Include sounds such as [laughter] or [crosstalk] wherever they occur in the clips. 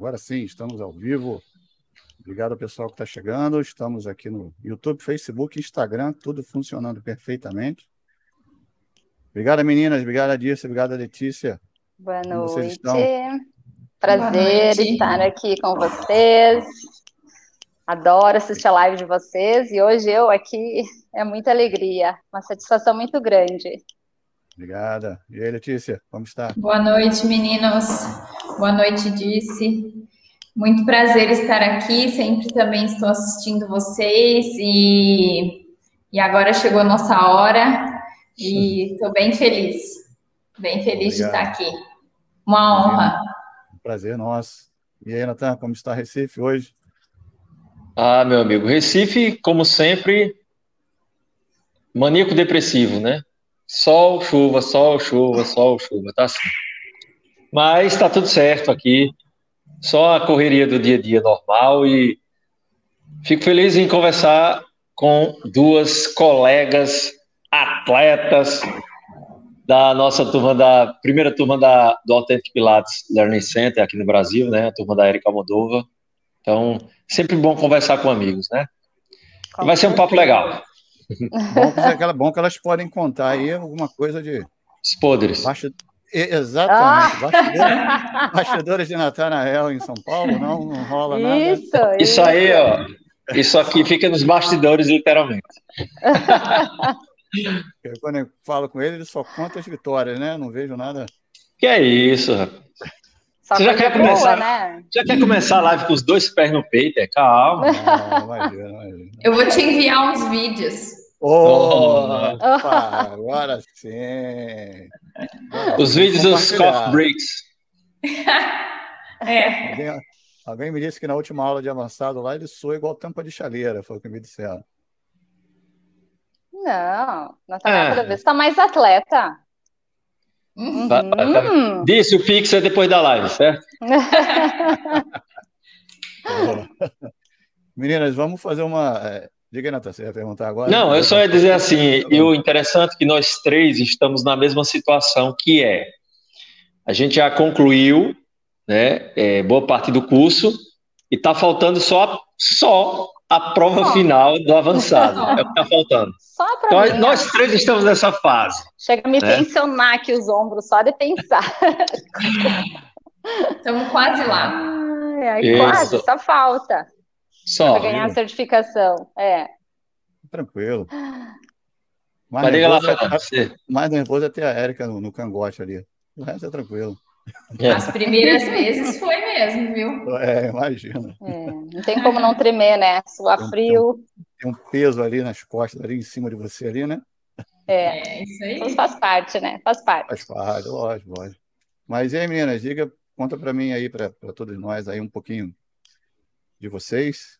Agora sim, estamos ao vivo. Obrigado ao pessoal que está chegando. Estamos aqui no YouTube, Facebook, Instagram, tudo funcionando perfeitamente. Obrigado, meninas. Obrigado, Dirce. Obrigado, Letícia. Boa noite. Prazer Boa noite. estar aqui com vocês. Adoro assistir a live de vocês e hoje eu aqui é muita alegria, uma satisfação muito grande. Obrigada. E aí, Letícia, como está? Boa noite, meninos. Boa noite, Disse. Muito prazer estar aqui. Sempre também estou assistindo vocês e, e agora chegou a nossa hora e estou bem feliz. Bem feliz Obrigado. de estar aqui. Uma honra. prazer nosso. E aí, Natan, como está Recife hoje? Ah, meu amigo, Recife, como sempre, maníaco depressivo, né? Sol, chuva, sol, chuva, sol, chuva, tá assim. Mas tá tudo certo aqui. Só a correria do dia a dia normal e fico feliz em conversar com duas colegas atletas da nossa turma da primeira turma da do Authentic Pilates Learning Center aqui no Brasil, né? A turma da Erika Moldova. Então, sempre bom conversar com amigos, né? Vai ser um papo legal. Bom, que, é bom que elas podem contar aí alguma coisa de. Os podres. Exatamente. Ah! Bastidores, [laughs] bastidores de Natanael em São Paulo, não, não rola nada. Isso, isso aí, ó. Isso aqui fica nos bastidores, literalmente. [laughs] Quando eu falo com ele, ele só conta as vitórias, né? Não vejo nada. Que é isso, rapaz. Só Você já quer, boa, começar, né? já quer começar a live com os dois pés no peito? É calma. Não, imagina, imagina. Eu vou te enviar uns vídeos. Oh, Opa, agora sim. Os vídeos dos coffee breaks. é. Alguém, alguém, me disse que na última aula de avançado lá ele soa igual tampa de chaleira, foi o que me disseram. Não, na cada vez está mais atleta. Uhum. Tá, tá, tá. Disse o Pix é depois da live, certo? [laughs] Meninas, vamos fazer uma. Diga aí, Natan, você ia perguntar agora? Não, eu só ia dizer assim: e o interessante é que nós três estamos na mesma situação, que é a gente já concluiu né, é, boa parte do curso e está faltando só, só a prova final do avançado. é o que está faltando. Só para então, mim, nós três estamos nessa fase. Chega a me né? tensionar aqui os ombros só de pensar. Estamos quase lá. Ai, ai, quase, só falta. Só. Para ganhar a certificação. É. Tranquilo. Mais nervoso, lá, é, mais nervoso é ter a Érica no, no cangote ali. O resto é tranquilo. É. As primeiras vezes foi mesmo, viu? É, imagina. É, não tem como não tremer, né? Suar tem, frio. Tem um, tem um, peso ali nas costas, ali em cima de você ali, né? É, é isso aí. faz parte, né? Faz parte. Faz parte, lógico, lógico. Mas e aí, meninas, diga, conta para mim aí, para todos nós aí um pouquinho de vocês,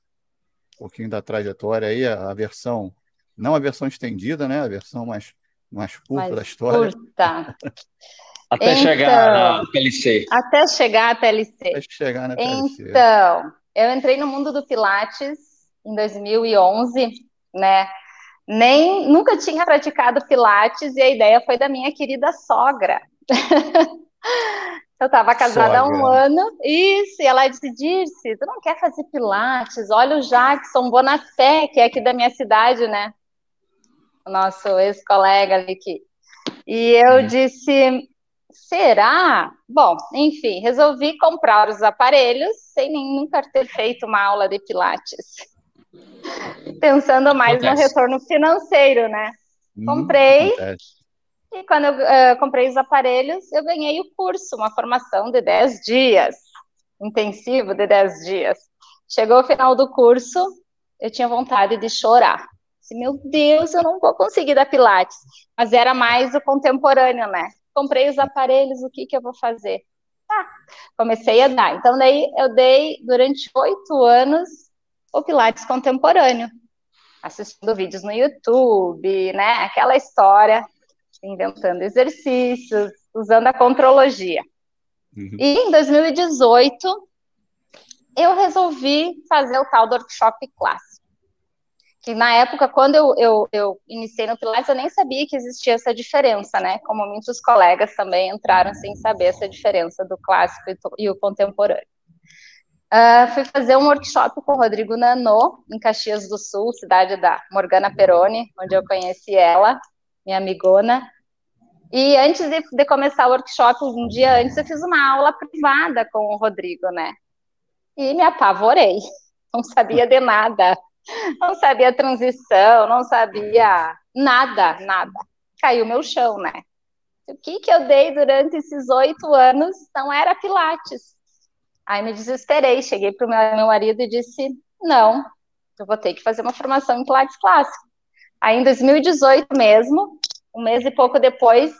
pouquinho da trajetória aí, a, a versão, não a versão estendida, né? A versão mais, mais curta mais da história. Curta. Até então, chegar na PLC. Até chegar à PLC. Até chegar na PLC. Então, eu entrei no mundo do Pilates em 2011, né? Nem nunca tinha praticado Pilates e a ideia foi da minha querida sogra. [laughs] eu estava casada sogra. há um ano, isso, e ela disse, Dirce, tu não quer fazer Pilates? Olha o Jackson Bonafé, que é aqui da minha cidade, né? O nosso ex-colega ali que... E eu hum. disse, Será? Bom, enfim, resolvi comprar os aparelhos sem nem nunca ter feito uma aula de Pilates. [laughs] Pensando mais acontece. no retorno financeiro, né? Hum, comprei. E quando eu uh, comprei os aparelhos, eu ganhei o curso, uma formação de 10 dias, intensivo de 10 dias. Chegou o final do curso, eu tinha vontade de chorar. Meu Deus, eu não vou conseguir dar Pilates. Mas era mais o contemporâneo, né? comprei os aparelhos, o que, que eu vou fazer? Ah, comecei a dar. Então, daí eu dei durante oito anos o Pilates contemporâneo, assistindo vídeos no YouTube, né? Aquela história, inventando exercícios, usando a contrologia. Uhum. E em 2018, eu resolvi fazer o tal do workshop clássico. que na época, quando eu, eu, eu, iniciei no Pilates, eu nem sabia que existia essa diferença, né? Como muitos colegas também entraram sem saber essa diferença do clássico e, o contemporâneo. Uh, fui fazer um workshop com o Rodrigo Nanô, em Caxias do Sul, cidade da Morgana Peroni, onde eu conheci ela, minha amigona. E antes de, de começar o workshop, um dia antes, eu fiz uma aula privada com o Rodrigo, né? E me apavorei, não sabia de nada não sabia transição, não sabia nada, nada. Caiu meu chão, né? O que, que eu dei durante esses oito anos não era Pilates. Aí me desesperei, cheguei para o meu, marido e disse: não, eu vou ter que fazer uma formação em Pilates clássico. Aí em 2018 mesmo, um mês e pouco depois,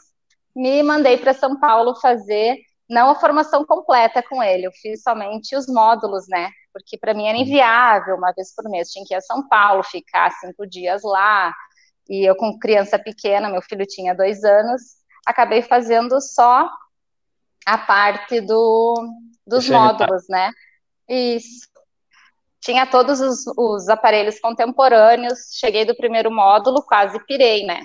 me mandei para São Paulo fazer não a formação completa com ele, eu fiz somente os módulos, né? Porque para mim era inviável, uma vez por mês tinha que ir a São Paulo, ficar cinco dias lá, e eu com criança pequena, meu filho tinha dois anos, acabei fazendo só a parte do, dos módulos, né? Isso. Tinha todos os, os aparelhos contemporâneos, cheguei do primeiro módulo, quase pirei, né?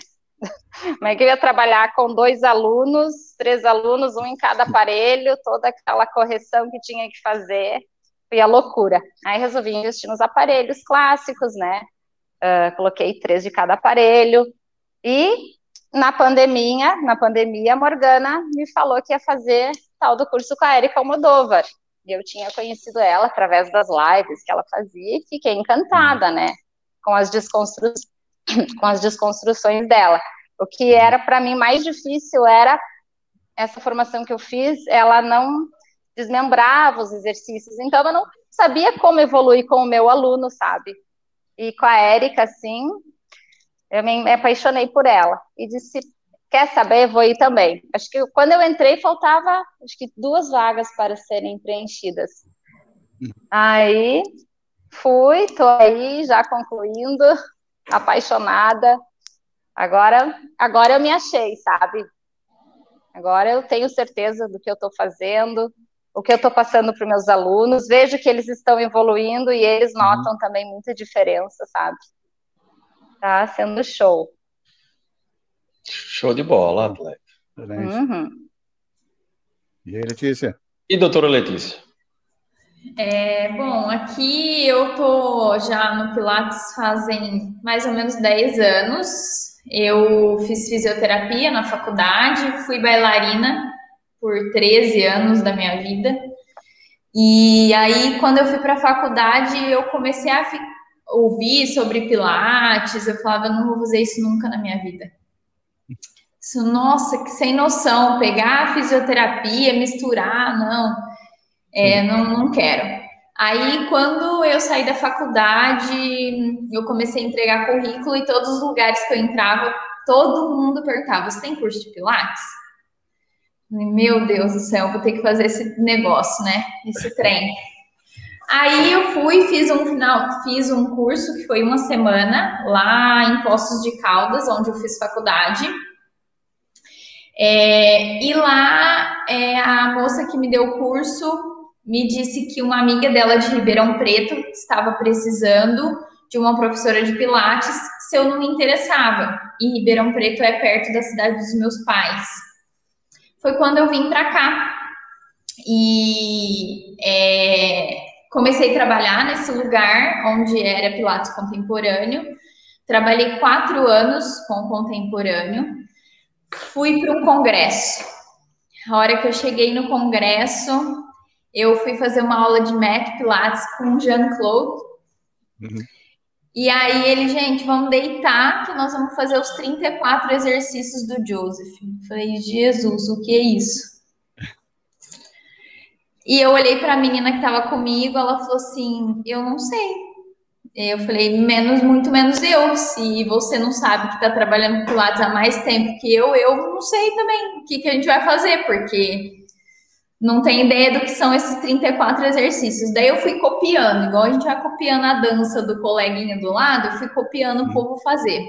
Como é que eu ia trabalhar com dois alunos, três alunos, um em cada aparelho, toda aquela correção que tinha que fazer, foi a loucura. Aí resolvi investir nos aparelhos clássicos, né? Uh, coloquei três de cada aparelho. E na pandemia, na pandemia, a Morgana me falou que ia fazer tal do curso com a Erika Almodóvar. E eu tinha conhecido ela através das lives que ela fazia e fiquei encantada, né? Com as desconstruções [clears throat] com as desconstruções dela. O que era para mim mais difícil era essa formação que eu fiz, ela não desmembrava os exercícios, então eu não sabia como evoluir com o meu aluno, sabe? E com a Érica, assim, eu me apaixonei por ela e disse: quer saber, vou ir também. Acho que quando eu entrei, faltava acho que duas vagas para serem preenchidas. Aí fui, tô aí já concluindo, apaixonada. Agora, agora eu me achei, sabe? Agora eu tenho certeza do que eu estou fazendo, o que eu estou passando para os meus alunos. Vejo que eles estão evoluindo e eles uhum. notam também muita diferença, sabe? Tá sendo show. Show de bola, Black. Uhum. E aí, Letícia? E doutora Letícia? É, bom, aqui eu tô já no Pilates fazem mais ou menos 10 anos. Eu fiz fisioterapia na faculdade, fui bailarina por 13 anos da minha vida. E aí, quando eu fui para a faculdade, eu comecei a ouvir sobre Pilates. Eu falava, não vou fazer isso nunca na minha vida. Isso, nossa, que sem noção, pegar a fisioterapia, misturar, não é, não, não quero. Aí, quando eu saí da faculdade, eu comecei a entregar currículo e todos os lugares que eu entrava, todo mundo perguntava: Você tem curso de Pilates? Meu Deus do céu, vou ter que fazer esse negócio, né? Esse trem. Aí eu fui, fiz um final, fiz um curso que foi uma semana lá em Poços de Caldas, onde eu fiz faculdade. É, e lá é, a moça que me deu o curso me disse que uma amiga dela de Ribeirão Preto estava precisando de uma professora de Pilates se eu não me interessava. E Ribeirão Preto é perto da cidade dos meus pais. Foi quando eu vim para cá e é, comecei a trabalhar nesse lugar onde era Pilates contemporâneo. Trabalhei quatro anos com contemporâneo. Fui para um congresso. A hora que eu cheguei no congresso, eu fui fazer uma aula de Mac Pilates com o Jean-Claude. Uhum. E aí ele, gente, vamos deitar que nós vamos fazer os 34 exercícios do Joseph. Eu falei, Jesus, o que é isso? E eu olhei para a menina que estava comigo, ela falou assim: Eu não sei. Eu falei, menos, muito menos eu. Se você não sabe que está trabalhando com Pilates há mais tempo que eu, eu não sei também o que, que a gente vai fazer, porque não tem ideia do que são esses 34 exercícios. Daí eu fui copiando, igual a gente vai copiando a dança do coleguinha do lado, eu fui copiando o povo fazer.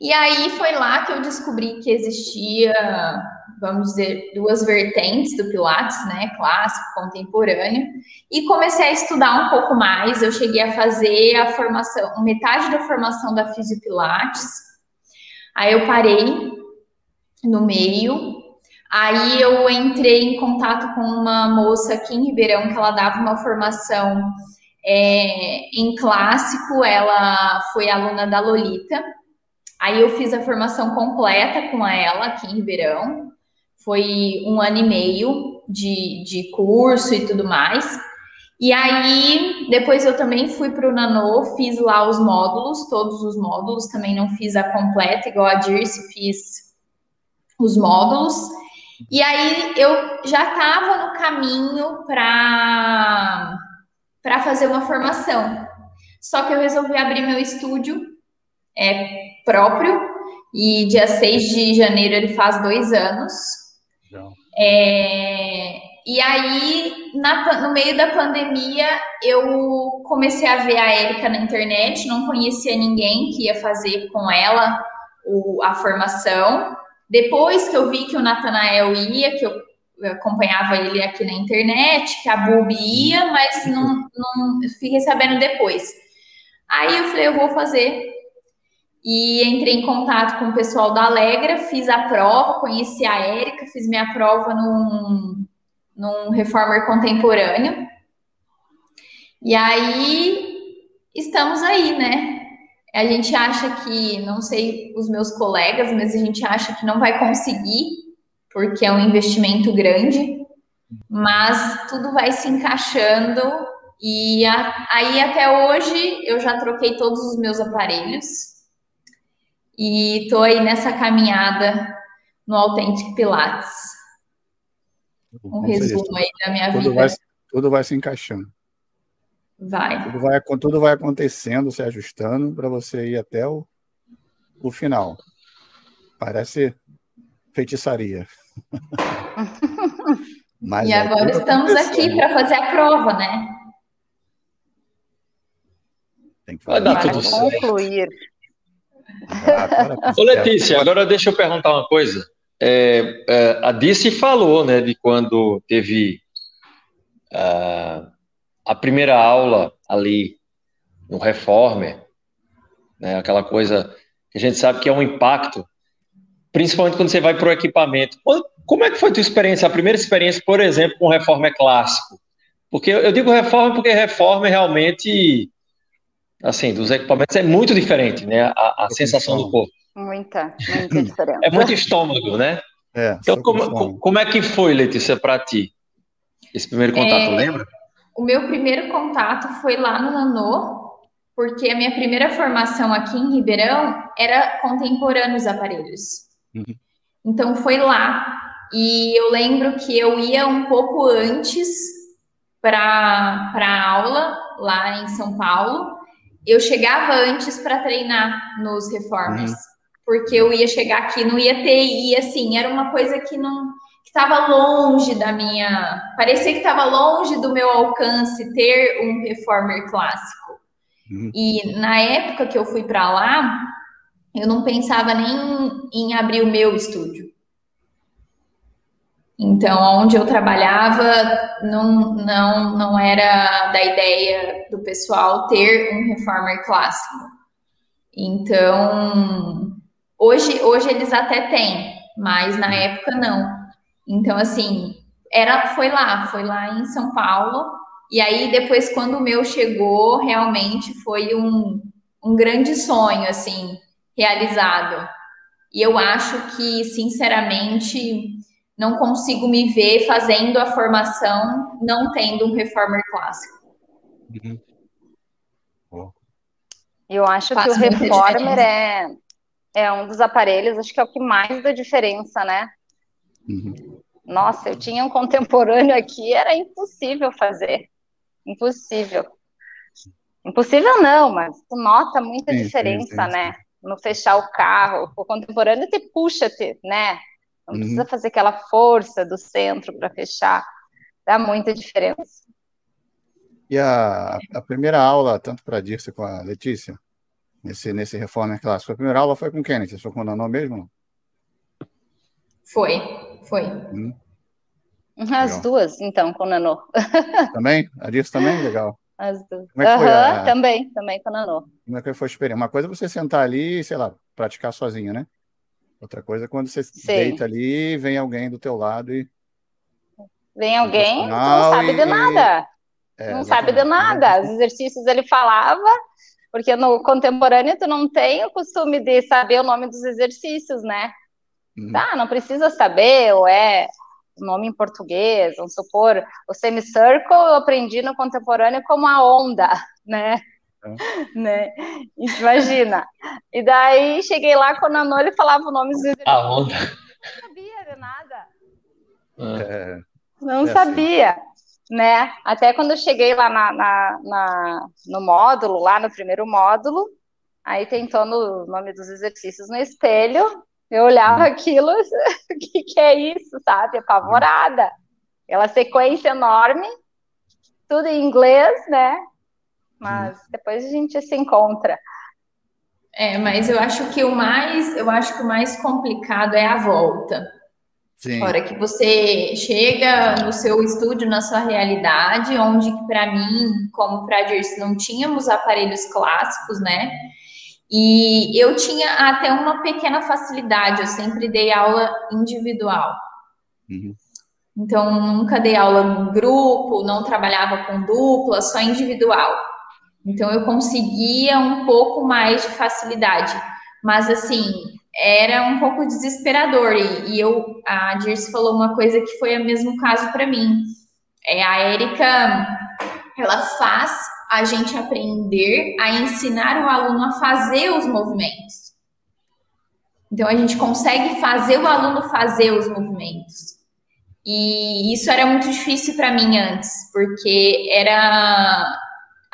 E aí foi lá que eu descobri que existia, vamos dizer, duas vertentes do Pilates, né? Clássico, contemporâneo. E comecei a estudar um pouco mais. Eu cheguei a fazer a formação, metade da formação da Fisiopilates. Aí eu parei no meio. Aí eu entrei em contato com uma moça aqui em Ribeirão que ela dava uma formação é, em clássico. Ela foi aluna da Lolita. Aí eu fiz a formação completa com ela aqui em Ribeirão. Foi um ano e meio de, de curso e tudo mais. E aí, depois eu também fui para o Nano, fiz lá os módulos, todos os módulos, também não fiz a completa, igual a Dirce, fiz os módulos. E aí eu já estava no caminho para fazer uma formação. Só que eu resolvi abrir meu estúdio é, próprio, e dia 6 de janeiro ele faz dois anos. É, e aí, na, no meio da pandemia, eu comecei a ver a Érica na internet, não conhecia ninguém que ia fazer com ela o, a formação. Depois que eu vi que o Natanael ia, que eu acompanhava ele aqui na internet, que a Bubi ia, mas não, não fiquei sabendo depois. Aí eu falei, eu vou fazer. E entrei em contato com o pessoal da Alegra, fiz a prova, conheci a Érica, fiz minha prova num, num reformer contemporâneo. E aí estamos aí, né? A gente acha que, não sei os meus colegas, mas a gente acha que não vai conseguir, porque é um investimento grande, mas tudo vai se encaixando. E a, aí até hoje eu já troquei todos os meus aparelhos e estou aí nessa caminhada no Authentic Pilates. Um resumo aí da minha tudo vida. Vai, tudo vai se encaixando. Vai. Tudo vai, tudo vai acontecendo, se ajustando para você ir até o, o final. Parece feitiçaria. [laughs] Mas e agora estamos aqui para fazer a prova, né? Tem que fazer. Vai dar tudo concluir. Ah, Ô, Letícia, agora deixa eu perguntar uma coisa. É, é, a Dice falou, né, de quando teve uh, a primeira aula ali no Reformer, né, aquela coisa que a gente sabe que é um impacto, principalmente quando você vai para o equipamento. Como é que foi a tua experiência, a primeira experiência, por exemplo, com o Reformer clássico? Porque eu digo Reformer porque Reformer realmente, assim, dos equipamentos é muito diferente, né, a, a sensação do corpo. Muita, muita diferença. É muito estômago, né? É, então, como, como é que foi, Letícia, para ti? Esse primeiro contato, é, lembra? O meu primeiro contato foi lá no Nanô, porque a minha primeira formação aqui em Ribeirão era contemporâneo os aparelhos. Uhum. Então foi lá. E eu lembro que eu ia um pouco antes para a aula, lá em São Paulo. Eu chegava antes para treinar nos reformas. Uhum porque eu ia chegar aqui, não ia ter, e assim, era uma coisa que não estava longe da minha, parecia que estava longe do meu alcance ter um reformer clássico. Uhum. E na época que eu fui para lá, eu não pensava nem em abrir o meu estúdio. Então, onde eu trabalhava, não, não, não era da ideia do pessoal ter um reformer clássico. Então, Hoje, hoje eles até têm, mas na época não. Então, assim, era, foi lá, foi lá em São Paulo. E aí, depois, quando o meu chegou, realmente foi um, um grande sonho, assim, realizado. E eu acho que, sinceramente, não consigo me ver fazendo a formação não tendo um reformer clássico. Uhum. Eu acho Faz que o reformer é, é um dos aparelhos, acho que é o que mais dá diferença, né? Uhum. Nossa, eu tinha um contemporâneo aqui, era impossível fazer. Impossível. Impossível não, mas tu nota muita sim, diferença, sim, sim, né? No fechar o carro. O contemporâneo te puxa, te, né? Não uhum. precisa fazer aquela força do centro para fechar. Dá muita diferença. E a, a primeira aula, tanto para a Dirce com a Letícia, nesse, nesse Reformer clássico. A primeira aula foi com Kenneth, você foi com o Nanô mesmo? Foi, foi. Hum. As Legal. duas, então, com o Nanô. [laughs] Também? A disso também? Legal. As duas. Como é que foi a... Também, também com o Nanô. Como é que foi a experiência? Uma coisa é você sentar ali e, sei lá, praticar sozinho, né? Outra coisa é quando você Sim. deita ali, vem alguém do teu lado e. Vem alguém não sabe e... de nada. É, não sabe de nada. Os exercícios ele falava, porque no contemporâneo tu não tem o costume de saber o nome dos exercícios, né? Uhum. Tá, não precisa saber, ou é nome em português, vamos supor, o semicircle eu aprendi no contemporâneo como a onda, né? É. né? Imagina. E daí cheguei lá com o Nanô, ele falava o nome dos exercícios. A onda. Não sabia de nada. É. Não é assim. sabia. Assim. Né? Até quando eu cheguei lá na, na, na, no módulo, lá no primeiro módulo, aí tentando o nome dos exercícios no espelho, eu olhava hum. aquilo, [laughs] o que, que é isso, sabe? Apavorada. Aquela sequência enorme, tudo em inglês, né? Mas hum. depois a gente se encontra. É, mas eu acho que o mais, eu acho que o mais complicado é a volta. Sim. A hora que você chega no seu estúdio, na sua realidade, onde para mim, como para a Dirce, não tínhamos aparelhos clássicos, né? E eu tinha até uma pequena facilidade, eu sempre dei aula individual. Uhum. Então, nunca dei aula em grupo, não trabalhava com dupla, só individual. Então, eu conseguia um pouco mais de facilidade. Mas, assim, era um pouco desesperador. E, e eu, a Dirce falou uma coisa que foi o mesmo caso para mim. É, a Érica, ela faz a gente aprender a ensinar o aluno a fazer os movimentos. Então, a gente consegue fazer o aluno fazer os movimentos. E isso era muito difícil para mim antes, porque era.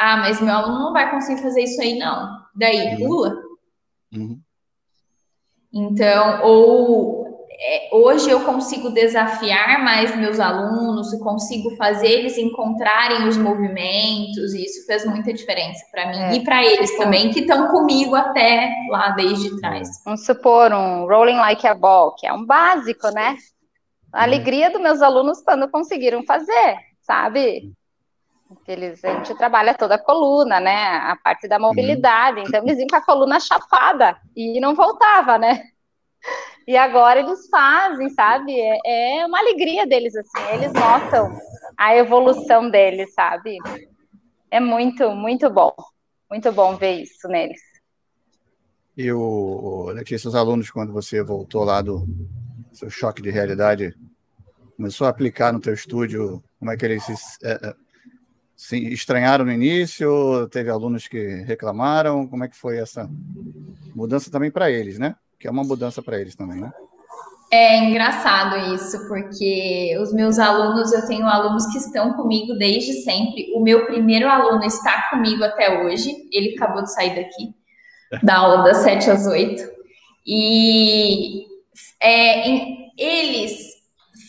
Ah, mas meu aluno não vai conseguir fazer isso aí, não. Daí, uhum. pula. Uhum. Então, ou é, hoje eu consigo desafiar mais meus alunos, consigo fazer eles encontrarem os movimentos, e isso fez muita diferença para mim é. e para eles também, que estão comigo até lá desde trás. Vamos supor um rolling like a ball, que é um básico, né? A uhum. alegria dos meus alunos quando conseguiram fazer, sabe? Eles, a gente trabalha toda a coluna, né? A parte da mobilidade. Então, eles iam com a coluna chapada e não voltava, né? E agora eles fazem, sabe? É, é uma alegria deles, assim. Eles notam a evolução deles, sabe? É muito, muito bom. Muito bom ver isso neles. E o, Letícia, os alunos, quando você voltou lá do seu choque de realidade, começou a aplicar no teu estúdio, como é que eles se, é, é se estranharam no início? Teve alunos que reclamaram? Como é que foi essa mudança também para eles, né? que é uma mudança para eles também, né? É engraçado isso, porque os meus alunos, eu tenho alunos que estão comigo desde sempre. O meu primeiro aluno está comigo até hoje, ele acabou de sair daqui, da aula das 7 às 8. E é, eles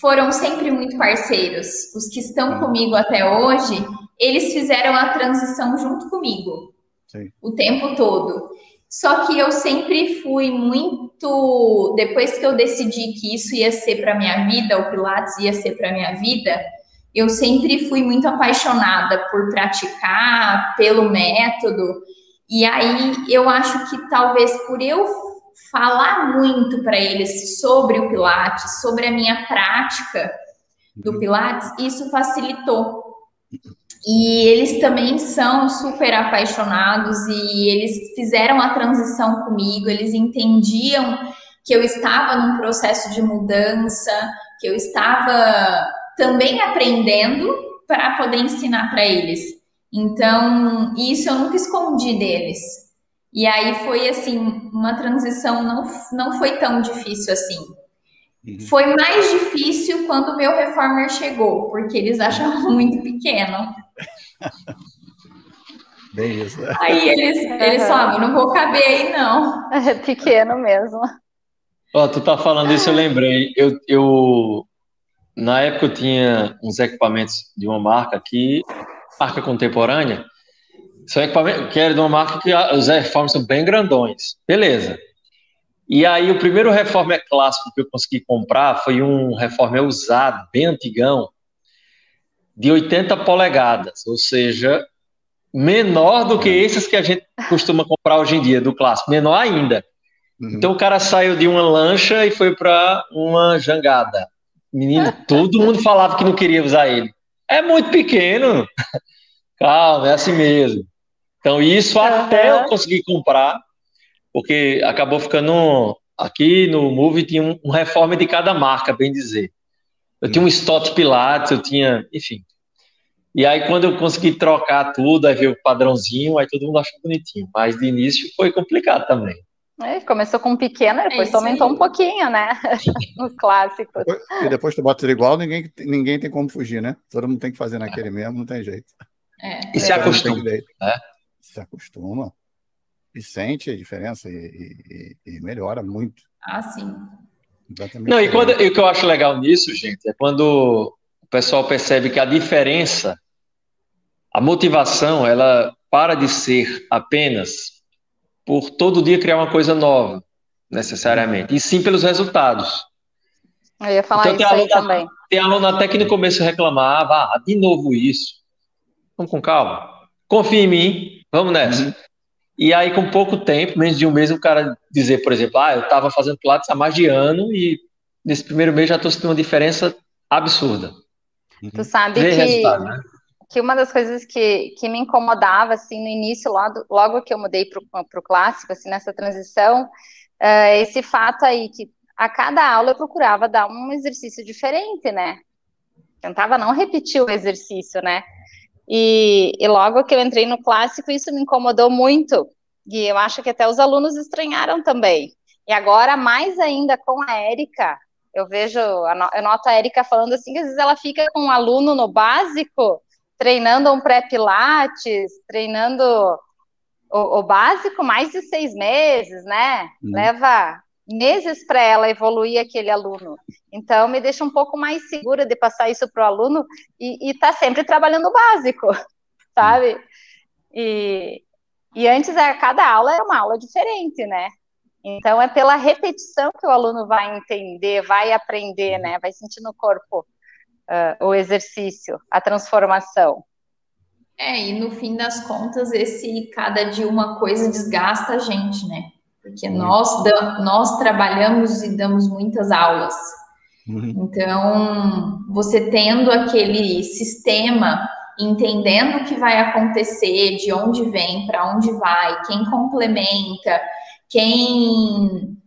foram sempre muito parceiros. Os que estão comigo até hoje, eles fizeram a transição junto comigo Sim. o tempo todo. Só que eu sempre fui muito. Depois que eu decidi que isso ia ser para minha vida, o Pilates ia ser para minha vida, eu sempre fui muito apaixonada por praticar, pelo método. E aí eu acho que talvez por eu falar muito para eles sobre o Pilates, sobre a minha prática do uhum. Pilates, isso facilitou e eles também são super apaixonados e eles fizeram a transição comigo, eles entendiam que eu estava num processo de mudança, que eu estava também aprendendo para poder ensinar para eles. Então, isso eu nunca escondi deles. E aí foi assim, uma transição não, não foi tão difícil assim. Uhum. Foi mais difícil quando o meu reformer chegou, porque eles achavam [laughs] muito pequeno. [laughs] Bem isso. Aí eles, eles uhum. falam, não vou caber aí, não. É [laughs] pequeno mesmo. Ó, oh, tu tá falando isso, eu lembrei. Eu, eu, na época eu tinha uns equipamentos de uma marca aqui, marca contemporânea, São equipamentos que era de uma marca que os reformas são bem grandões. Beleza. E aí o primeiro reformer clássico que eu consegui comprar foi um reformer usado, bem antigão, de 80 polegadas, ou seja, menor do que esses que a gente costuma comprar hoje em dia, do clássico, menor ainda. Uhum. Então o cara saiu de uma lancha e foi para uma jangada. Menino, [laughs] todo mundo falava que não queria usar ele. É muito pequeno. [laughs] Calma, é assim mesmo. Então, isso uhum. até eu conseguir comprar, porque acabou ficando. Aqui no Move tinha um, um reforma de cada marca, bem dizer. Eu tinha um Stott Pilates, eu tinha, enfim. E aí, quando eu consegui trocar tudo, aí veio o padrãozinho, aí todo mundo achou bonitinho. Mas de início foi complicado também. É, começou com um pequeno, é depois é aumentou um pouquinho, né? [laughs] Nos clássicos. E depois tu bota ele igual, ninguém, ninguém tem como fugir, né? Todo mundo tem que fazer naquele mesmo, não tem jeito. É. E se acostuma. Né? Se acostuma. E sente a diferença e, e, e melhora muito. Ah, sim. Exatamente. Não, e, quando, e o que eu acho legal nisso, gente, é quando o pessoal percebe que a diferença, a motivação, ela para de ser apenas por todo dia criar uma coisa nova, necessariamente, e sim pelos resultados. Eu ia falar então, isso aí também. Tem aluno até que no começo reclamava, ah, de novo isso. Vamos com calma. Confia em mim, vamos nessa. Uhum. E aí, com pouco tempo, menos de um mês, o cara dizer, por exemplo, ah, eu estava fazendo Pilates há mais de ano e nesse primeiro mês já estou sentindo uma diferença absurda. Tu sabe que, né? que uma das coisas que, que me incomodava, assim, no início, logo, logo que eu mudei para o clássico, assim, nessa transição, uh, esse fato aí, que a cada aula eu procurava dar um exercício diferente, né? Tentava não repetir o exercício, né? E, e logo que eu entrei no clássico, isso me incomodou muito, e eu acho que até os alunos estranharam também. E agora, mais ainda com a Érica, eu vejo, eu noto a Érica falando assim, que às vezes ela fica com um aluno no básico, treinando um pré-pilates, treinando o, o, básico mais de seis meses, né? Hum. Leva meses para ela evoluir aquele aluno. Então, me deixa um pouco mais segura de passar isso para o aluno e estar tá sempre trabalhando o básico, sabe? E, e antes, a cada aula era uma aula diferente, né? Então, é pela repetição que o aluno vai entender, vai aprender, né? Vai sentir no corpo uh, o exercício, a transformação. É, e no fim das contas, esse cada dia uma coisa desgasta a gente, né? Porque nós, nós trabalhamos e damos muitas aulas. Uhum. Então, você tendo aquele sistema, entendendo o que vai acontecer, de onde vem, para onde vai, quem complementa, quem,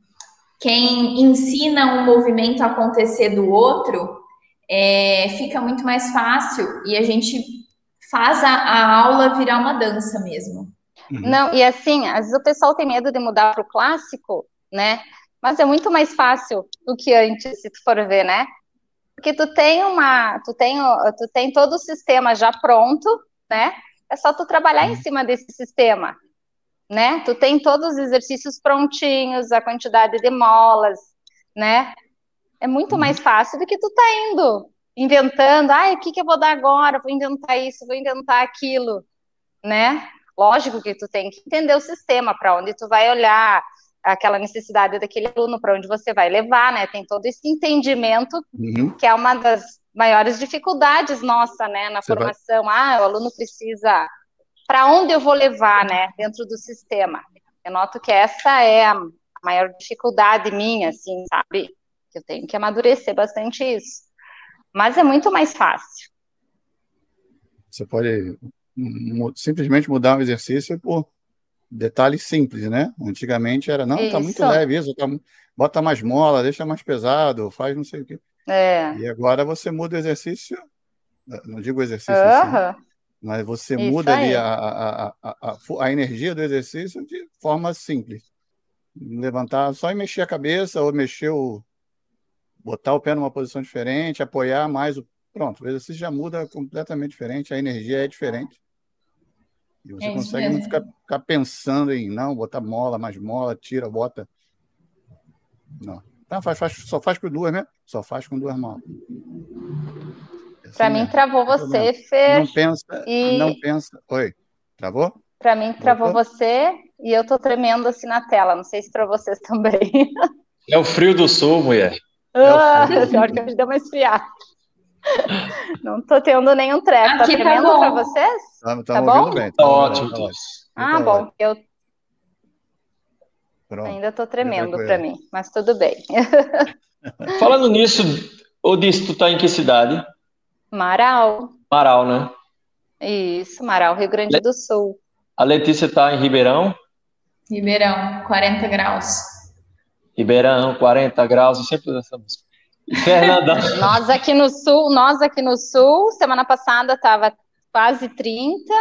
quem ensina um movimento a acontecer do outro, é, fica muito mais fácil e a gente faz a, a aula virar uma dança mesmo. Uhum. Não, e assim, às vezes o pessoal tem medo de mudar para o clássico, né? Mas é muito mais fácil do que antes, se tu for ver, né? Porque tu tem uma, tu tem, tu tem todo o sistema já pronto, né? É só tu trabalhar em uhum. cima desse sistema, né? Tu tem todos os exercícios prontinhos, a quantidade de molas, né? É muito uhum. mais fácil do que tu tá indo inventando, ai, o que que eu vou dar agora? Vou inventar isso, vou inventar aquilo, né? Lógico que tu tem que entender o sistema, para onde tu vai olhar, aquela necessidade daquele aluno, para onde você vai levar, né? Tem todo esse entendimento, uhum. que é uma das maiores dificuldades nossa, né, na você formação. Vai... Ah, o aluno precisa. Para onde eu vou levar, né, dentro do sistema? Eu noto que essa é a maior dificuldade minha, assim, sabe? Eu tenho que amadurecer bastante isso. Mas é muito mais fácil. Você pode simplesmente mudar o exercício por detalhes simples, né? Antigamente era, não, isso. tá muito leve isso, tá, bota mais mola, deixa mais pesado, faz não sei o quê. É. E agora você muda o exercício, não digo exercício assim, mas você isso muda aí. ali a, a, a, a, energia do exercício de forma simples. Levantar, só mexer a cabeça ou mexer o. botar o pé numa posição diferente, apoiar mais o. Pronto, o exercício já muda completamente diferente, a energia é diferente. E você é consegue não ficar, ficar, pensando em, não, botar mola, mais mola, tira, bota. Não. Tá, faz, faz, só faz com duas, né? Só faz com duas molas. Assim Para mim, travou você, Fer. Não pensa, e... não pensa. Oi, travou? Para mim, travou você e eu tô tremendo assim na tela. Não sei se para vocês [laughs] também. É o frio do sul, mulher. Ah, é [laughs] pior que deu uma esfriada. [laughs] Não tô tendo nenhum treco. Tá Aqui tá tremendo tá para vocês? Tá, tá bom? bem. Tá, tá ótimo. Tá ah, bom. Eu Pronto. ainda tô tremendo para mim, mas tudo bem. [laughs] Falando nisso, ou disse, tu tá em que cidade? Marau. Marau, né? Isso, Marau, Rio Grande do Sul. A Letícia tá em Ribeirão? Ribeirão, 40 graus. Ribeirão, 40 graus, e sempre essa música. [laughs] Nós aqui no sul, nós aqui no sul, semana passada estava quase 30,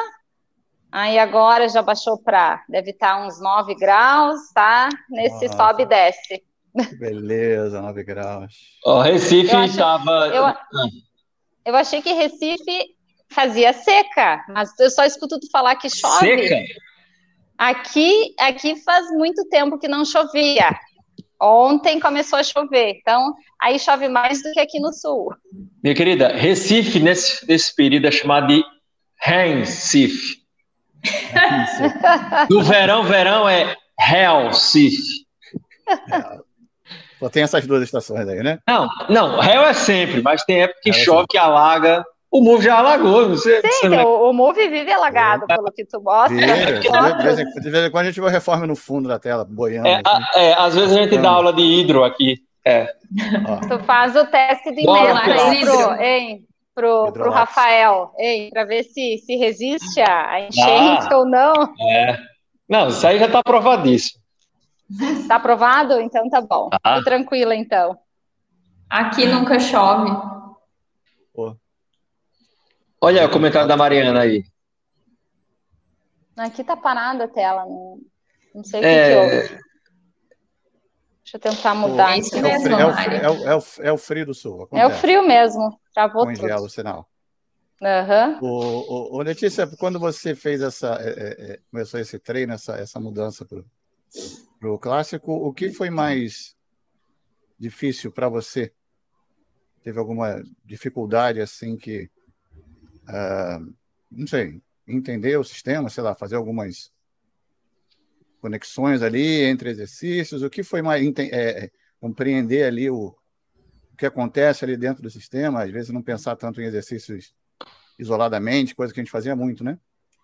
aí agora já baixou para, deve estar tá uns 9 graus, tá? Nesse Nossa. sobe e desce. Beleza, 9 graus. O Recife estava. Eu, ah. eu, achei que Recife fazia seca, mas eu só escuto tu falar que chove. Seca? Aqui, aqui faz muito tempo que não chovia. Ontem começou a chover, então aí chove mais do que aqui no sul. Minha querida, Recife nesse, nesse período é chamado de Recife. no verão, verão é Recife. É, só tem essas duas estações aí, né? Não, não, réu é sempre, mas tem época que chove, é que alaga. O Move já alagou, você. Sim, você o, o Move vive alagado, é. pelo que tu mostra. Vive, de, vez em, quando a gente vai reforma no fundo da tela, boiando. É, assim. é às vezes a gente dá aula de hidro aqui. É. Tu faz o teste de inverno aí pro, hein, pro, pro Rafael, hein, para ver se, se resiste a enchente ah, ou não. É. Não, isso aí já está aprovadíssimo. Tá aprovado? Então tá bom. Ah. Tô tranquila, então. Aqui nunca chove. Olha o comentário da Mariana aí. Aqui tá parada a tela. Não, não sei o é... que, houve. Deixa eu tentar mudar. É, isso mesmo, é, o frio, é, o, é, o, é o frio do sul. Acontece. É o frio mesmo. Travou Congela tudo. o sinal. Uhum. O, o, o, Letícia, quando você fez essa, é, é, começou esse treino, essa, essa mudança para o clássico. O que foi mais difícil para você? Teve alguma dificuldade assim que, uh, não sei, entender o sistema, sei lá, fazer algumas conexões ali entre exercícios? O que foi mais é, compreender ali o, o que acontece ali dentro do sistema? Às vezes não pensar tanto em exercícios isoladamente, coisa que a gente fazia muito, né?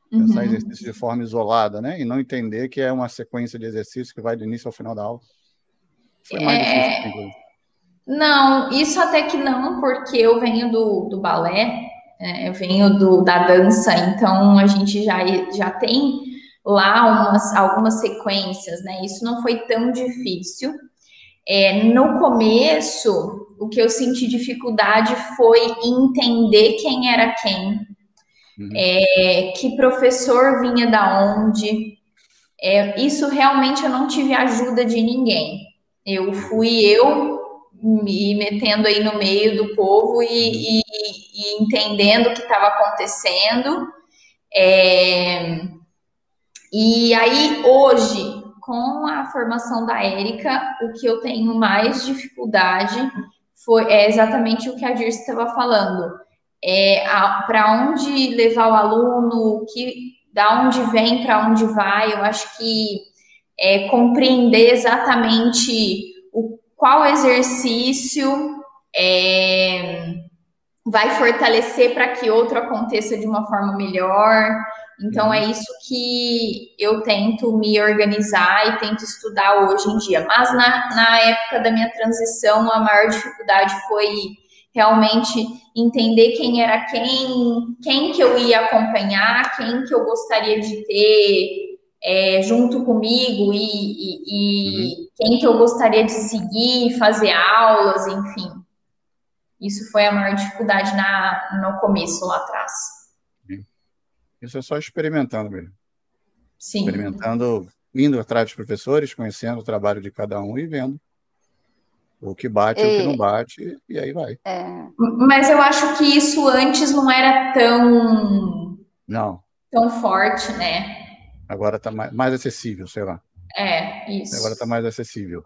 Pensar uhum. exercício de forma isolada, né? E não entender que é uma sequência de exercícios que vai do início ao final da aula. Foi mais é... difícil. Não, isso até que não, porque eu venho do, do balé, é, eu venho do, da dança, então a gente já, já tem lá umas, algumas sequências, né? Isso não foi tão difícil. É, no começo, o que eu senti dificuldade foi entender quem era quem, Uhum. É, que professor vinha da onde. É, isso realmente eu não tive ajuda de ninguém. Eu fui eu me metendo aí no meio do povo e, e, e entendendo o que estava acontecendo. É, e aí, hoje, com a formação da Érica, o que eu tenho mais dificuldade foi é exatamente o que a Dirce estava falando é, para onde levar o aluno, que, da onde vem, para onde vai. Eu acho que é, compreender exatamente qual exercício é, vai fortalecer para que outro aconteça de uma forma melhor. Então é isso que eu tento me organizar e tento estudar hoje em dia. Mas na, na época da minha transição, a maior dificuldade foi realmente entender quem era quem, quem que eu ia acompanhar, quem que eu gostaria de ter é, junto comigo e, e, e uhum. quem que eu gostaria de seguir, fazer aulas, enfim. Isso foi a maior dificuldade na, no começo lá atrás. Isso é só experimentando mesmo. Sim. Experimentando, indo atrás dos professores, conhecendo o trabalho de cada um e vendo o que bate, o que não bate, e aí vai. É. Mas eu acho que isso antes não era tão. Não. Tão forte, né? Agora está mais, mais acessível, sei lá. É, isso. Agora está mais acessível.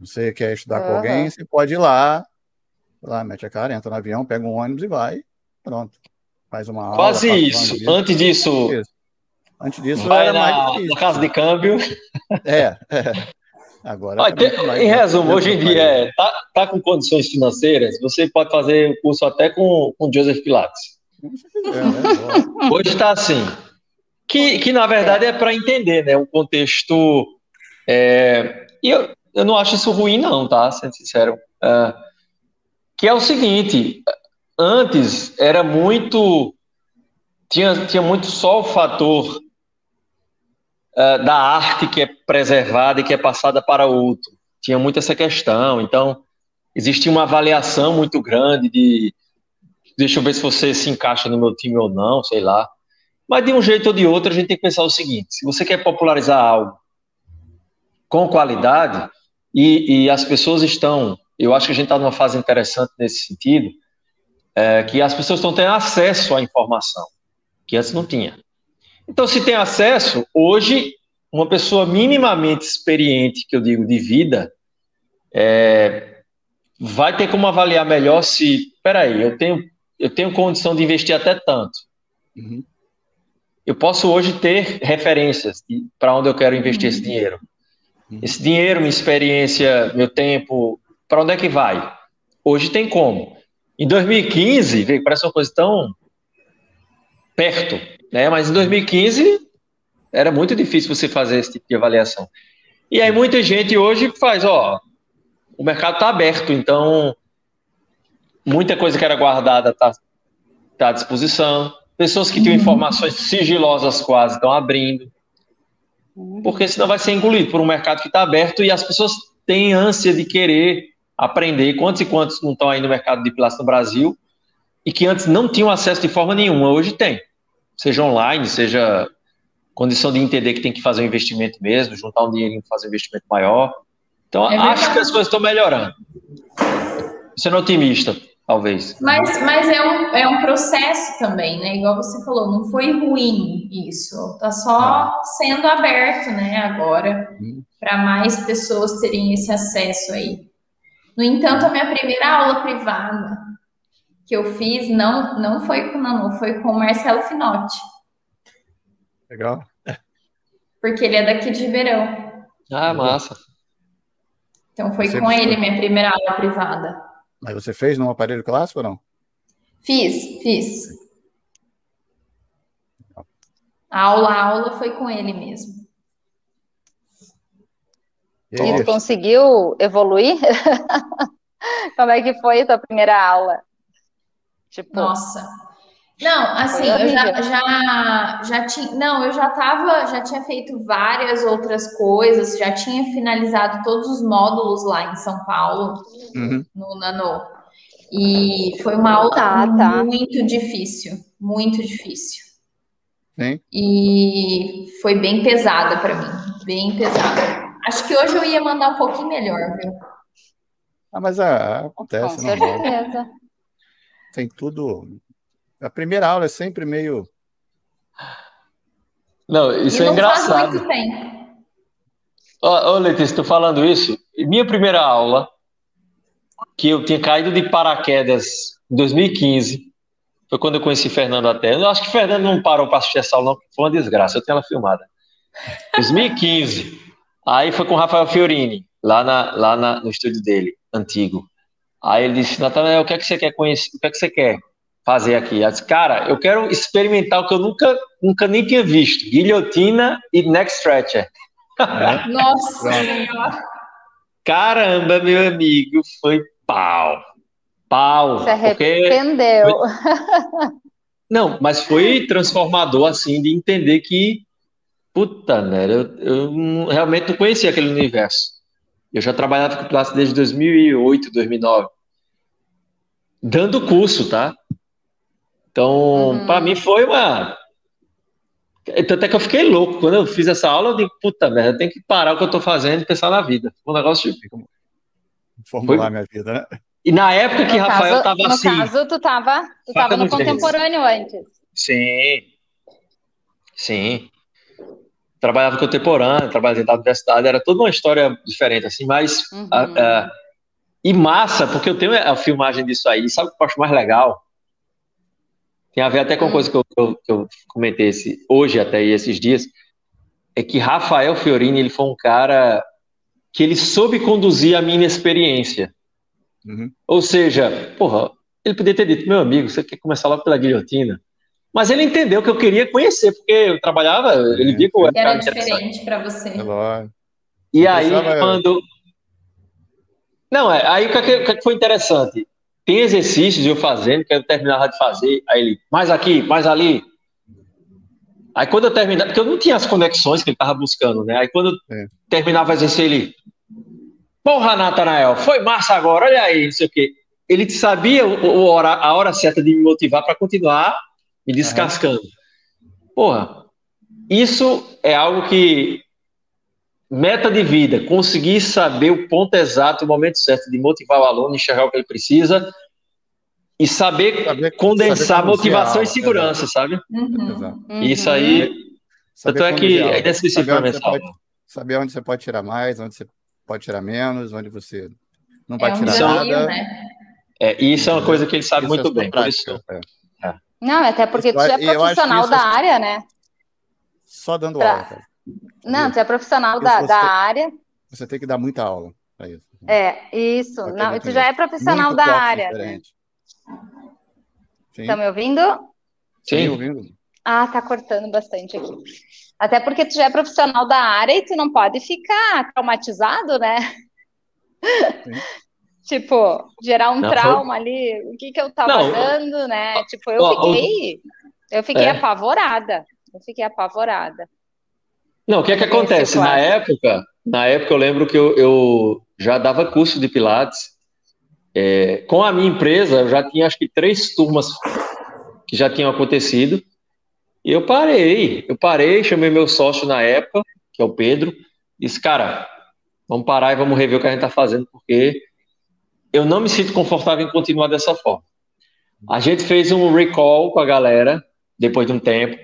Você quer estudar uhum. com alguém, você pode ir lá, lá, mete a cara, entra no avião, pega um ônibus e vai, pronto. Faz uma aula. Quase isso. Antes disso, isso. Antes disso Vai era na, mais difícil. na casa de câmbio. [laughs] É, é. Agora Olha, tá tem- mais- em resumo, hoje em dia, é, tá, tá com condições financeiras, você pode fazer o curso até com com Joseph Pilates. É, né? Hoje está assim. Que, que na verdade é para entender, né? Um contexto. é, e eu, eu não acho isso ruim, não, tá? Sendo sincero. É, que é o seguinte: antes era muito. Tinha, tinha muito só o fator é, da arte que é preservada e que é passada para outro. Tinha muito essa questão. Então, existia uma avaliação muito grande de deixa eu ver se você se encaixa no meu time ou não, sei lá. Mas de um jeito ou de outro, a gente tem que pensar o seguinte: se você quer popularizar algo com qualidade, e, e as pessoas estão, eu acho que a gente está numa fase interessante nesse sentido, é, que as pessoas estão tendo acesso à informação, que antes não tinha. Então, se tem acesso, hoje, uma pessoa minimamente experiente, que eu digo de vida, é, vai ter como avaliar melhor se, peraí, eu tenho, eu tenho condição de investir até tanto. Uhum. Eu posso hoje ter referências para onde eu quero investir esse dinheiro. Uhum. Esse dinheiro, minha experiência, meu tempo, para onde é que vai? Hoje tem como. Em 2015, veio, parece uma coisa tão perto, né? Mas em 2015 era muito difícil você fazer esse tipo de avaliação. E aí muita gente hoje faz, ó, o mercado está aberto, então muita coisa que era guardada está tá à disposição. Pessoas que tinham informações sigilosas quase estão abrindo, porque senão vai ser engolido por um mercado que está aberto e as pessoas têm ânsia de querer aprender. Quantos e quantos não estão aí no mercado de pilates no Brasil e que antes não tinham acesso de forma nenhuma, hoje tem. Seja online, seja condição de entender que tem que fazer um investimento mesmo, juntar um dinheirinho para fazer um investimento maior. Então, É acho que as coisas estão melhorando. Sendo otimista, talvez. Mas, mas é, um, é um processo também, né? Igual você falou, não foi ruim isso. Tá só sendo aberto, né, agora, Hum. para mais pessoas terem esse acesso aí. No entanto, a minha primeira aula privada que eu fiz não, não foi com o Nanu, foi com o Marcelo Finotti, Legal. porque ele é daqui de Ribeirão. Ah, massa. Então foi Você com foi- ele minha primeira aula privada. Mas você fez num aparelho clássico ou não? Fiz, fiz. A aula, a aula foi com ele mesmo. E E conseguiu evoluir? [laughs] Como é que foi a tua primeira aula? Tipo, Nossa. Não, assim, eu já, já, já tinha. Não, eu já tava, já tinha feito várias outras coisas, já tinha finalizado todos os módulos lá em São Paulo, Uhum. no Nano. E foi uma aula Tá, tá. muito difícil, muito difícil. Sim. E foi bem pesada para mim, bem pesada. Acho que hoje eu ia mandar um pouquinho melhor, viu? Ah, mas ah, com acontece, normal. certeza. Tem tudo. A primeira aula é sempre meio. Não, isso e é não faz engraçado. muito tempo. Ô, ô Letícia, tô falando isso. Minha primeira aula, que eu tinha caído de paraquedas em 2015, foi quando eu conheci Fernando até. Eu acho que Fernando não parou para assistir essa aula, não, porque foi uma desgraça. Eu tenho ela filmada. 2015. Aí foi com o Rafael Fiorini, lá, na, lá na- no estúdio dele, antigo. Aí ele disse, Natanael, o que é que você quer conhecer? O que é que você quer fazer aqui? Eu disse, cara, eu quero experimentar o que eu nunca, nunca nem tinha visto. Guilhotina e neck stretcher. né? Nossa. Senhora. Caramba, meu amigo, foi pau. Pau. Se Porque... arrependeu. Não, mas foi transformador, assim, de entender que, puta, né, eu, eu realmente não conhecia aquele universo. Eu já trabalhava com Pilates desde 2008, 2009. Dando curso, tá? Então, Uhum. para mim foi uma... Tanto é que eu fiquei louco. Quando eu fiz essa aula, eu digo, puta merda, eu tenho que parar o que eu tô fazendo e pensar na vida. Um negócio tipo... Formular Foi- minha vida, né? E na época que No Rafael caso, tava no assim... caso, tu tava, tu tava no dentes. contemporâneo antes. Sim. Sim. Trabalhava contemporâneo, trabalhava dentro da universidade, era toda uma história diferente, assim, mas. Uhum. ah, ah, e massa, porque eu tenho a filmagem disso aí, sabe o que eu acho mais legal? Tem a ver até com uma coisa que eu, eu, que eu comentei esse, hoje até e esses dias, é que Rafael Fiorini ele foi um cara que ele soube conduzir a minha experiência. Uhum. Ou seja, porra, ele podia ter dito, meu amigo, você quer começar logo pela guilhotina? Mas ele entendeu que eu queria conhecer, porque eu trabalhava, é, ele viu que eu era, era diferente para você. É e aí, quando. Não, é, aí o que, é que foi interessante? Tem exercícios eu fazendo, que eu terminava de fazer, aí ele, mais aqui, mais ali. Aí quando eu terminava, porque eu não tinha as conexões que ele estava buscando, né? Aí quando eu é. terminava o exercício, ele, porra, Natanael, foi massa agora, olha aí, não sei o quê. Ele sabia o, o hora, a hora certa de me motivar para continuar me descascando. Uhum. Porra, isso é algo que meta de vida, conseguir saber o ponto exato, o momento certo de motivar o aluno, enxergar o que ele precisa e saber, saber condensar saber motivação e segurança, sabe? Uhum. uhum. Isso aí, tanto é que é inesquecível para mensal. Saber onde você pode tirar mais, onde você pode tirar menos, onde você não pode é um tirar desafio, nada. Né? É, isso é uma coisa que ele sabe isso muito é bem. Prática, por isso, é. Não, até porque tu é profissional da área, né? Só dando pra... aula, cara. Não, tu é profissional da, da áre... área. Você tem que dar muita aula para isso. É, isso. Não, e tu já é profissional da área. Diferente. Tá me ouvindo? Sim, ouvindo. Ah, tá cortando bastante aqui. Até porque tu já é profissional da área e tu não pode ficar traumatizado, né? Sim [laughs] tipo, gerar um não, trauma foi... ali, o que que eu tava não, dando, né? Tipo, eu fiquei, eu fiquei é. apavorada, eu fiquei apavorada. Não, o que é que acontece? Na época, na época eu lembro que eu, eu já dava curso de Pilates, é, com a minha empresa, eu já tinha acho que três turmas que já tinham acontecido, e eu parei, eu parei, chamei meu sócio na época, que é o Pedro, disse, cara, vamos parar e vamos rever o que a gente tá fazendo, porque eu não me sinto confortável em continuar dessa forma. A gente fez um recall com a galera, depois de um tempo,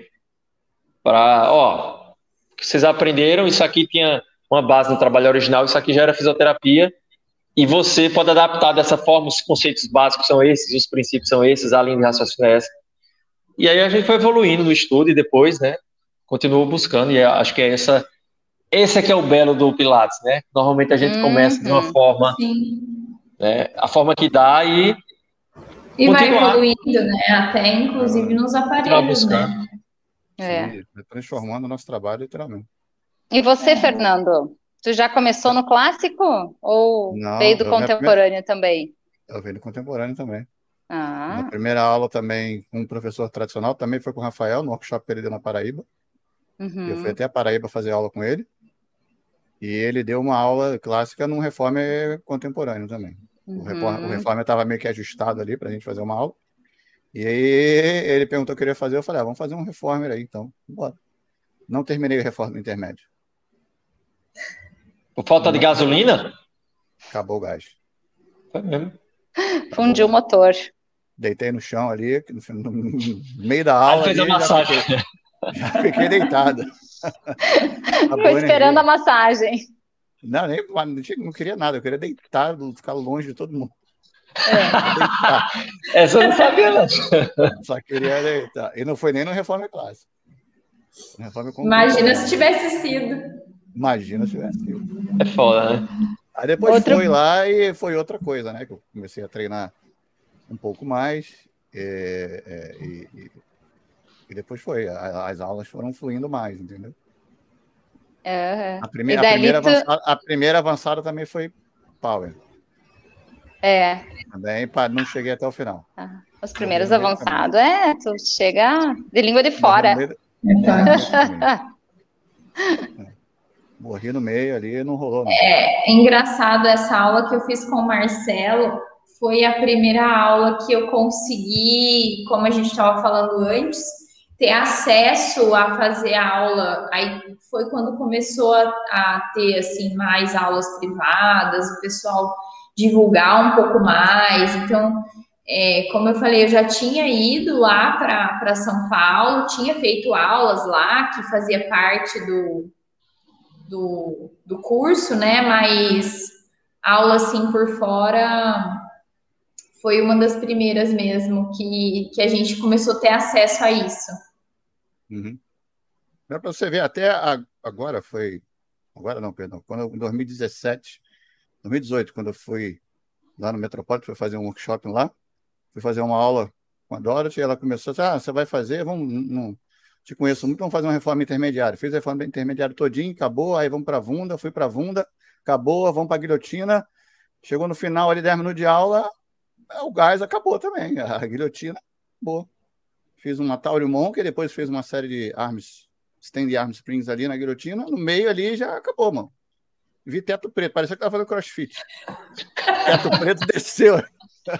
para, ó, vocês aprenderam, isso aqui tinha uma base no trabalho original, isso aqui já era fisioterapia, e você pode adaptar dessa forma, os conceitos básicos são esses, os princípios são esses, a linha de raciocínio é essa. E aí a gente foi evoluindo no estudo e depois, né, continuou buscando, e acho que é essa, esse é que é o belo do Pilates, né? Normalmente a gente começa de uma uhum. forma Sim né? A forma que dá e e vai evoluindo, né? Até inclusive nos aparelhos, né? É. transformando o nosso trabalho literalmente. E você, é. Fernando? Tu já começou no clássico ou Não, veio do contemporâneo primeira... também? Eu veio do contemporâneo também. Ah. Na primeira aula também com um professor tradicional, também foi com o Rafael, no workshop que ele deu na Paraíba. Uhum. Eu fui até a Paraíba fazer aula com ele. E ele deu uma aula clássica num reformer contemporâneo também. Uhum. O reforma estava meio que ajustado ali para a gente fazer uma aula. E aí ele perguntou o que eu queria fazer. Eu falei, ah, vamos fazer um reformer aí, então. Bora. Não terminei o reforma intermédio. Por falta de gasolina? Acabou o gás. Foi mesmo. Fundiu o motor. Deitei no chão ali, no, no meio da aula. Aí fez a massagem. Já fiquei, já fiquei deitado. [laughs] Ficou esperando a massagem. Não, nem, não queria nada, eu queria deitar, ficar longe de todo mundo. É. [laughs] Essa eu não sabia, não. Só queria deitar. E não foi nem no Reforma Clássica. Reforma Imagina se tivesse sido. Imagina se tivesse sido. É foda, né? Aí depois outra... foi lá e foi outra coisa, né? Que eu comecei a treinar um pouco mais. É, é, e, e, e, depois foi. As aulas foram fluindo mais, entendeu? Uhum. A, primeira, a, primeira tu... avançada, a primeira avançada também foi Power. É. Também não cheguei até o final. Ah, os primeiros avançados, é, tu chega de língua de fora. Meio... [laughs] Morri no meio ali, não rolou. Não. É, é engraçado essa aula que eu fiz com o Marcelo. Foi a primeira aula que eu consegui, como a gente estava falando antes, ter acesso a fazer aula. Aí foi quando começou a, a, ter assim mais aulas privadas, o pessoal divulgar um pouco mais. Então, é, como eu falei, eu já tinha ido lá para São Paulo, tinha feito aulas lá, que fazia parte do, do, do curso, né? Mas aula assim por fora foi uma das primeiras mesmo que, que a gente começou a ter acesso a isso. Uhum. para você ver, até agora foi. Agora não, perdão. Quando em 2017, 2018, quando eu fui lá no Metropolitan, fui fazer um workshop lá, fui fazer uma aula com a Dorothy, e ela começou a dizer, ah, você vai fazer, vamos, não, te conheço muito, vamos fazer uma reforma intermediária. Fiz a reforma intermediária todinha, acabou, aí vamos para a Vunda, fui para a Vunda, acabou, vamos para a guilhotina. Chegou no final ali, 10 minutos de aula, o gás acabou também, [laughs] a guilhotina acabou. Fiz uma Tauri Monk, depois fez uma série de arms, stand arm springs ali na guilhotina, no meio ali já acabou, mano. Vi teto preto, parecia que estava fazendo crossfit. teto preto [laughs] desceu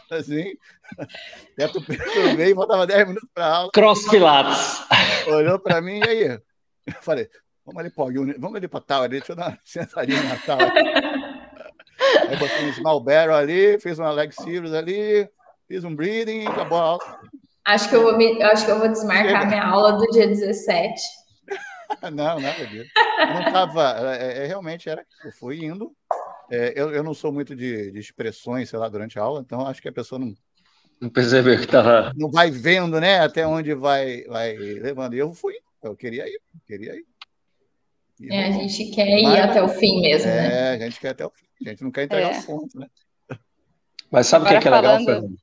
assim, teto preto no meio, faltava 10 minutos para aula. Cross Pilates. Olhou para mim, e aí? Eu falei, vamos ali para vamos ali para ali, deixa eu dar uma [laughs] sentadinha na tal. Aí botei um small barrel ali, fiz uma leg series ali, fiz um breathing, acabou a aula. Acho que eu vou, me, acho que eu vou desmarcar minha aula do dia 17. [laughs] não, nada disso. Não tava, é, é, realmente era, eu fui indo. É, eu, eu não sou muito de, de expressões, sei lá, durante a aula, então acho que a pessoa não, não percebeu que estava. Não vai vendo, né? Até onde vai, vai levando. E eu fui, eu queria ir, queria ir. E é, a gente quer ir Mas, até o fim mesmo, é, né? a gente quer até o fim. A gente não quer entregar é. o ponto, né? Mas sabe o que, é, que é legal, Fernando?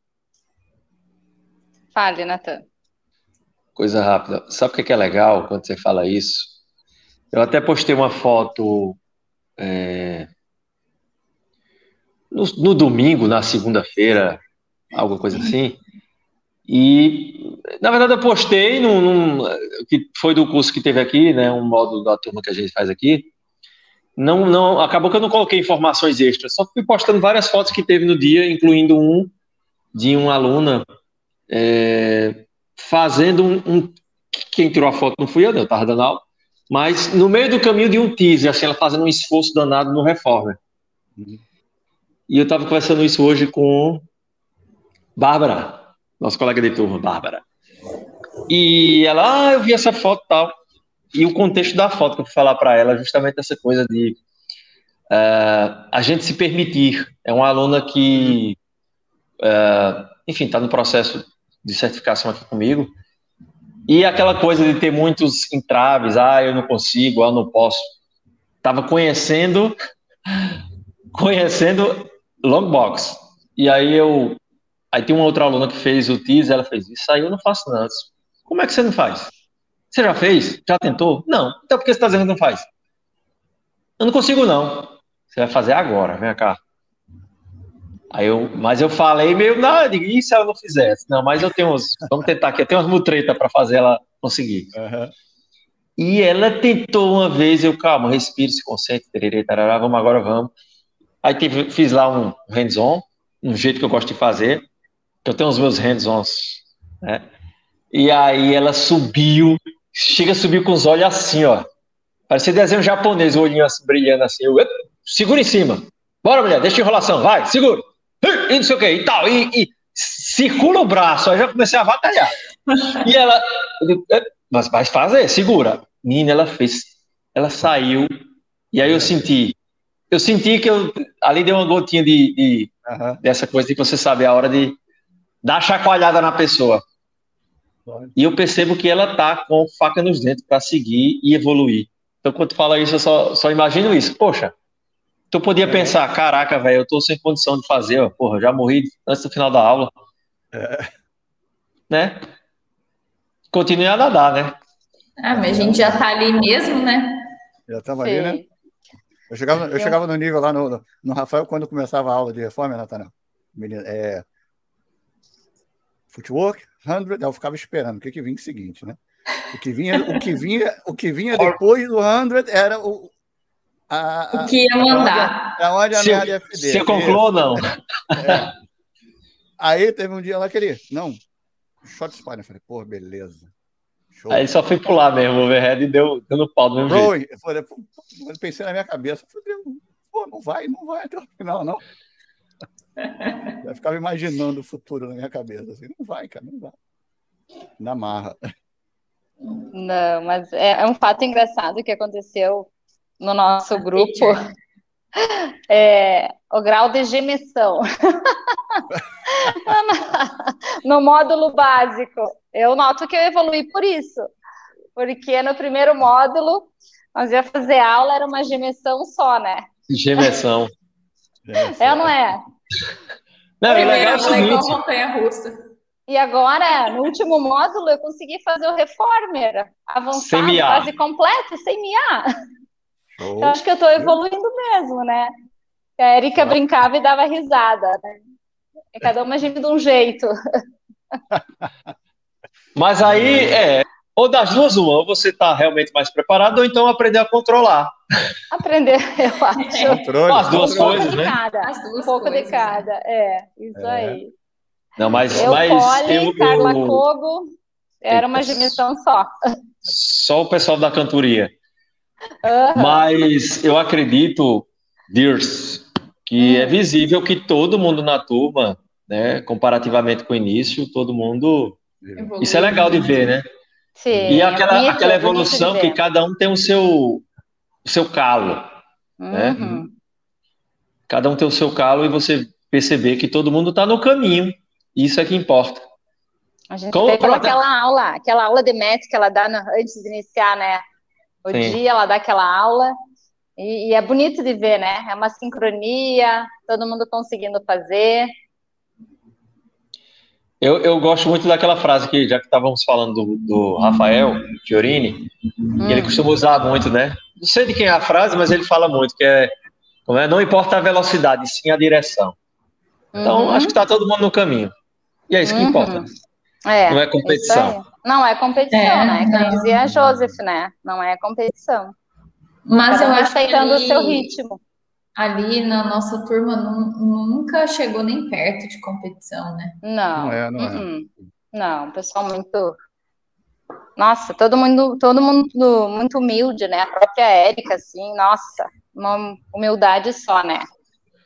Fale, Natan. Coisa rápida. Sabe o que é, que é legal quando você fala isso? Eu até postei uma foto é, no, no domingo, na segunda-feira, alguma coisa assim. E, na verdade, eu postei num, num, que foi do curso que teve aqui, né, um módulo da turma que a gente faz aqui. Não, não, acabou que eu não coloquei informações extras, só fui postando várias fotos que teve no dia, incluindo um de uma aluna é, fazendo um, um, Quem tirou a foto não fui eu, não, eu estava dando aula, mas no meio do caminho de um teaser, assim, ela fazendo um esforço danado no Reformer. E eu estava conversando isso hoje com Bárbara, nosso colega de turma, Bárbara. E ela, ah, eu vi essa foto tal. E o contexto da foto que eu fui falar para ela, justamente essa coisa de uh, a gente se permitir. É uma aluna que, uh, enfim, está no processo de certificação aqui comigo. E aquela coisa de ter muitos entraves, ah, eu não consigo, ah, eu não posso. Estava conhecendo, [laughs] conhecendo long box. E aí eu Aí tem uma outra aluna que fez o teaser, ela fez, isso aí eu não faço não. Como é que você não faz? Você já fez? Já tentou? Não. Então por que você está dizendo que não faz? Eu não consigo não. Você vai fazer agora, vem cá. Aí eu, mas eu falei meio, não, digo, e se ela não fizesse? Não, mas eu tenho uns, vamos tentar aqui, eu tenho umas mutretas para fazer ela conseguir. Uhum. E ela tentou uma vez, eu, calma, respire, se concentre, tererê, tarará, vamos agora, vamos. Aí tive, fiz lá um hands-on, um jeito que eu gosto de fazer eu tenho os meus hands-ons, né? E aí ela subiu, chega a subir com os olhos assim, ó. Parecia desenho japonês, o olhinho assim, brilhando assim. Eu, segura em cima. Bora, mulher, deixa a enrolação, vai, segura. E não sei o que, e tal. E, e circula o braço, aí já comecei a batalhar. E ela, mas vai fazer, segura. Menina, ela fez, ela saiu, e aí eu senti, eu senti que eu, ali deu uma gotinha de, de uhum. dessa coisa de você saber a hora de dá chacoalhada na pessoa. E eu percebo que ela tá com faca nos dentes para seguir e evoluir. Então, quando tu fala isso, eu só, só imagino isso. Poxa, tu podia é. pensar, caraca, velho, eu tô sem condição de fazer, ó, porra, já morri antes do final da aula. É. Né? Continue a nadar, né? Ah, mas a gente já tá ali mesmo, né? Já tava ali, né? Eu chegava, eu chegava no nível lá no, no, no Rafael quando começava a aula de reforma, Natanel. É, footwork, 100, eu ficava esperando o que, que vinha o seguinte, né? O que vinha, o que vinha, o que vinha depois do 100 era o a, a, o que ia mandar. Para onde, a minha FD. Você concluiu ou não? É. Aí teve um dia lá que ele, não, shot spine. Eu falei, pô, beleza. Show. Aí só foi pular mesmo, o overhead e deu, deu no pau do mesmo Bro, jeito. Eu, falei, pô, eu pensei na minha cabeça, falei, pô, não vai, não vai até o final, não. [laughs] Eu ficava imaginando o futuro na minha cabeça. Assim, não vai, cara, não vai. Na marra. Não, mas é, é um fato engraçado que aconteceu no nosso grupo. [laughs] É, o grau de gemessão. [laughs] no módulo básico. Eu noto que eu evolui por isso. Porque no primeiro módulo, nós ia fazer aula, era uma gemessão só, né? Gemessão. é ou não é? Não, é legal o seguinte. russa. E agora, no último módulo, eu consegui fazer o reformer avançado, quase completo, sem miar. Oh. Eu acho que eu estou evoluindo mesmo, né? A Erika brincava e dava risada, né? Cada uma gente de um jeito. [laughs] Mas aí, é, ou das duas, uma, ou você está realmente mais preparado, ou então aprender a controlar. Aprender, [laughs] eu acho. Controle, As duas um coisas, né? Cada, As duas um pouco coisas, de cada, é, isso é. aí. Não, mas, eu, mas Poli, eu, Carla eu... Fogo, era uma dimensão só. Só o pessoal da cantoria. Uhum. Mas eu acredito, Dears, que é visível que todo mundo na turma, né, comparativamente com o início, todo mundo. Evoluiu. Isso é legal de ver, né? Sim, e aquela, bonito, aquela evolução que cada um tem o seu, o seu calo. Né? Uhum. Né? Cada um tem o seu calo e você perceber que todo mundo está no caminho. Isso é que importa. A gente pegou aquela aula, aquela aula de MET que ela dá no, antes de iniciar, né? O Sim. dia ela dá aquela aula. E, e, é bonito de ver, né? É uma sincronia, todo mundo conseguindo fazer. Eu, eu gosto muito daquela frase que, já que estávamos falando do, do Rafael Fiorini, hum. ele costuma usar muito, né? Não sei de quem é a frase, mas ele fala muito, que é, é não importa a velocidade, sim a direção. Então, uhum. acho que está todo mundo no caminho. E é isso que uhum. importa. É, não é competição. Não é competição, é, né? Como dizia a Joseph, né? Não é competição. Mas eu acho que ali, o seu ritmo. Ali na nossa turma nunca chegou nem perto de competição, né? Não. Não é, não é. Uh -uh. Não, pessoal muito nossa, todo mundo, todo mundo muito humilde, né? A própria Érica, assim, nossa, uma humildade só, né?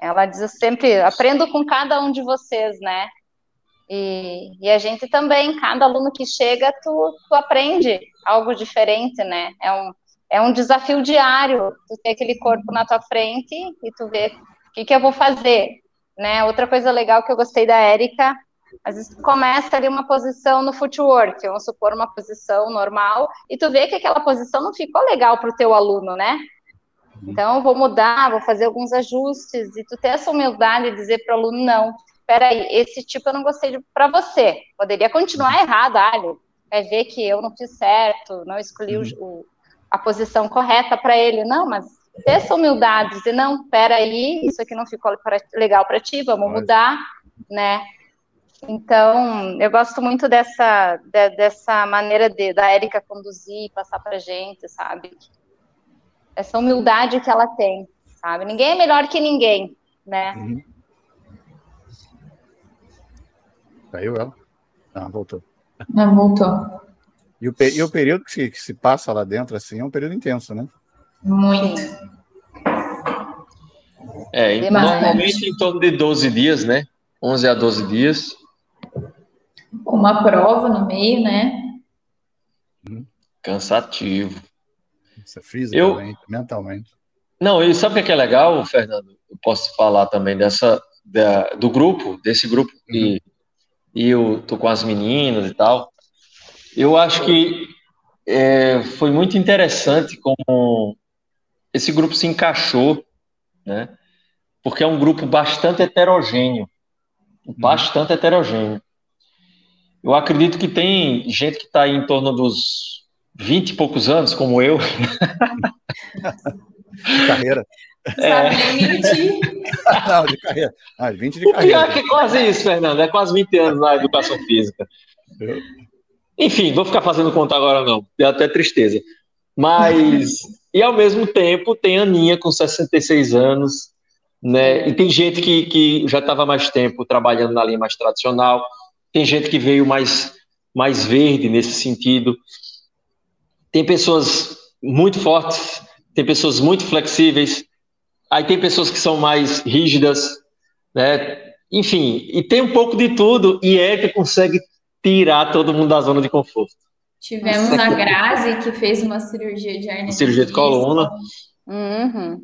Ela diz sempre, aprendo com cada um de vocês, né? E, e a gente também, cada aluno que chega, tu, tu aprende algo diferente, né? É um, é um desafio diário, tu ter aquele corpo na tua frente e tu ver o que, que eu vou fazer, né? Outra coisa legal que eu gostei da Érica, às vezes tu começa ali uma posição no footwork, vamos supor uma posição normal, e tu vê que aquela posição não ficou legal para o teu aluno, né? Então, vou mudar, vou fazer alguns ajustes, e tu ter essa humildade de dizer para o aluno, não, peraí, esse tipo eu não gostei para você, poderia continuar errado, Ali, vai ver que eu não fiz certo, não escolhi uhum. o, a posição correta para ele, não, mas ter essa humildade, dizer, não, peraí, isso aqui não ficou legal para ti, vamos mudar, né, então, eu gosto muito dessa, de, dessa maneira de, da Érica conduzir, passar para gente, sabe? essa humildade que ela tem, sabe? Ninguém é melhor que ninguém, né? Uhum. Caiu ela? Ah, voltou. Não, voltou. E o, e o período que se, que se, passa lá dentro, assim, é um período intenso, né? Muito. É, normalmente em torno de 12 dias, né? 11 a 12 dias. Uma prova no meio, né? Cansativo. Isso é fisicamente, eu... mentalmente. Não, e sabe o que é legal, Fernando? Eu posso falar também dessa da, do grupo, desse grupo que uhum. Eu tô com as meninas e tal. Eu acho que é, foi muito interessante como esse grupo se encaixou, né? Porque é um grupo bastante heterogêneo, uhum. bastante heterogêneo. Eu acredito que tem gente que está aí em torno dos vinte e poucos anos, como eu. [laughs] de É. Sabe [laughs] Não, de carreira. Ah, 20 de o carreira. Pior que é quase isso, Fernando. É quase 20 anos na educação física. Enfim, vou ficar fazendo conta agora, não. Deu até tristeza. Mas, e ao mesmo tempo, tem a Aninha com 66 anos, né? E tem gente que, que já estava mais tempo trabalhando na linha mais tradicional, tem gente que veio mais, mais verde nesse sentido. Tem pessoas muito fortes, tem pessoas muito flexíveis, aí tem pessoas que são mais rígidas, né? Enfim, e tem um pouco de tudo, e é que consegue tirar todo mundo da zona de conforto. Tivemos a Grazi, que fez uma cirurgia de hernia. Cirurgia de coluna. Uhum.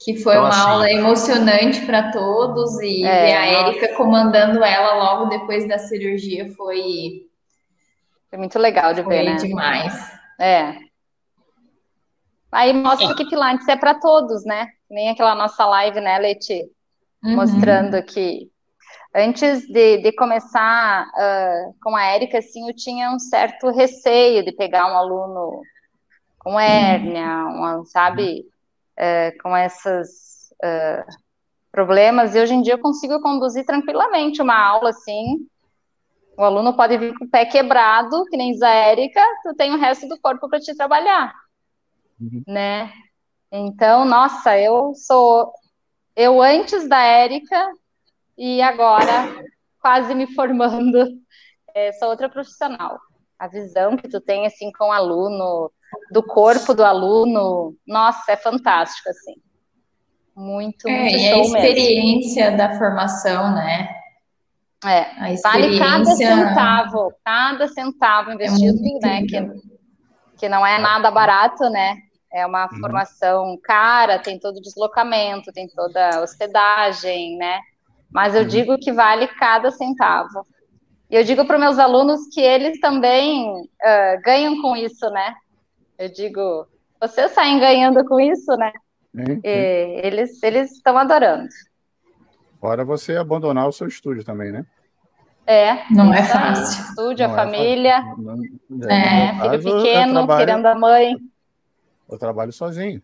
Que foi então, uma assim, aula emocionante para todos e é, a Érica comandando ela logo depois da cirurgia foi. Foi muito legal de ver, né? demais. É. Aí mostra que Pilates é para todos, né? Nem aquela nossa live, né, Leti? Uhum. Mostrando que antes de, de começar uh, com a Érica, assim, eu tinha um certo receio de pegar um aluno com hérnia, uma, sabe, uh, com esses uh, problemas, e hoje em dia eu consigo conduzir tranquilamente uma aula, assim, o aluno pode vir com o pé quebrado, que nem a Érica, tu tem o resto do corpo para te trabalhar, uhum. né? Então, nossa, eu sou eu antes da Érica e agora quase me formando, é, sou outra profissional. A visão que tu tem assim com o aluno, do corpo do aluno, nossa, é fantástico assim. Muito, é, muito é, show a experiência mesmo. da formação, né? É, vale cada centavo, cada centavo investido, é né? Que, que não é nada barato, né? É uma uhum. formação cara, tem todo o deslocamento, tem toda a hospedagem, né? Mas eu uhum. digo que vale cada centavo. E eu digo para meus alunos que eles também uh, ganham com isso, né? Eu digo, vocês saem ganhando com isso, né? eles eles estão adorando. Fora você abandonar o seu estúdio também, né? É. Não é fácil. Estúdio, não a é família. Não, é, é filho pequeno, trabalho, querendo a mãe. Eu trabalho sozinho.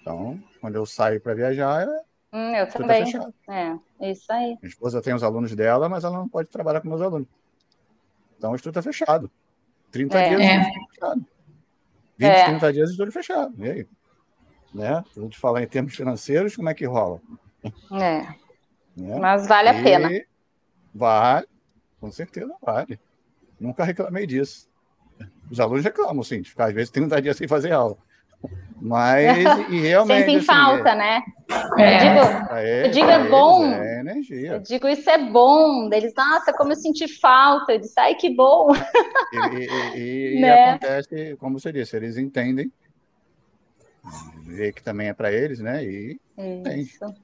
Então, quando eu saio para viajar, é Hum, eu também. É, isso aí. Minha esposa tem os alunos dela, mas ela não pode trabalhar com meus alunos. Então o estudo está fechado. 30 é. dias é. fechado. 20, é. 30 dias de estúdio fechado. E aí? Né? Se a gente falar em termos financeiros, como é que rola? É. Né? Mas vale a pena. Vale, com certeza vale. Nunca reclamei disso. Os alunos reclamam, sim, de ficar às vezes 30 dias sem fazer aula. Mas, e [laughs] realmente. Sentem assim, falta, é... né? É. Eu digo, é, eu digo, é bom. É energia. Eu digo, isso é bom. Eles, nossa, como eu senti falta. Eu disse, ai, que bom. E, e, e né? acontece, como você disse, eles entendem. Vê que também é para eles, né? E isso.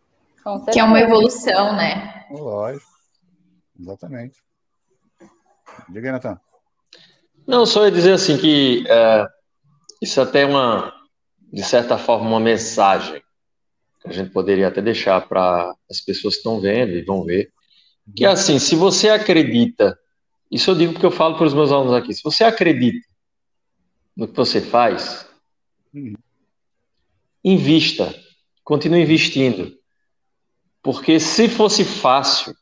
Que é uma evolução, né? Lógico. Exatamente. Diga Natan. Não, só ia dizer assim que é, isso até é uma, de certa forma, uma mensagem que a gente poderia até deixar para as pessoas que estão vendo e vão ver. Que é assim, se você acredita, isso eu digo porque eu falo para os meus alunos aqui, se você acredita no que você faz, invista, continue investindo. Porque se fosse fácil,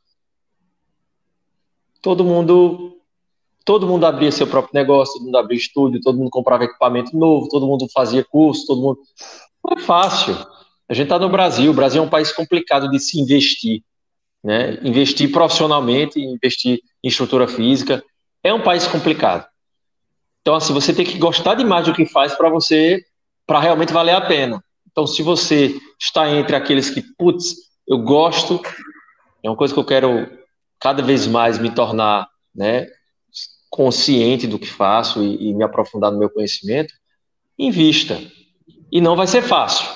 todo mundo todo mundo abria seu próprio negócio, todo mundo abria estúdio, todo mundo comprava equipamento novo, todo mundo fazia curso, todo mundo. Não é fácil. A gente está no Brasil, o Brasil é um país complicado de se investir. Né? Investir profissionalmente, investir em estrutura física, é um país complicado. Então, assim, você tem que gostar demais do que faz para você, para realmente valer a pena. Então, se você está entre aqueles que, putz, eu gosto, é uma coisa que eu quero cada vez mais me tornar, né, consciente do que faço e, e me aprofundar no meu conhecimento, invista. E não vai ser fácil.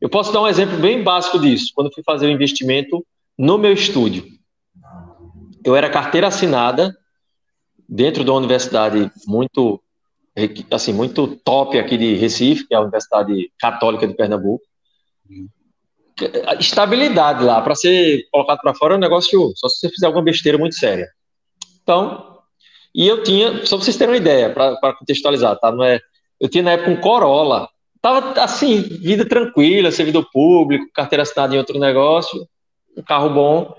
Eu posso dar um exemplo bem básico disso. Quando fui fazer o um investimento no meu estúdio, eu era carteira assinada dentro de uma universidade muito assim muito top aqui de Recife, que é a Universidade Católica de Pernambuco. Estabilidade lá para ser colocado para fora é um negócio só se você fizer alguma besteira muito séria. Então, e eu tinha, só para vocês terem uma ideia, para contextualizar, tá? Não é, eu tinha na época um Corolla. Tava assim, vida tranquila, servidor público, carteira assinada em outro negócio, um carro bom.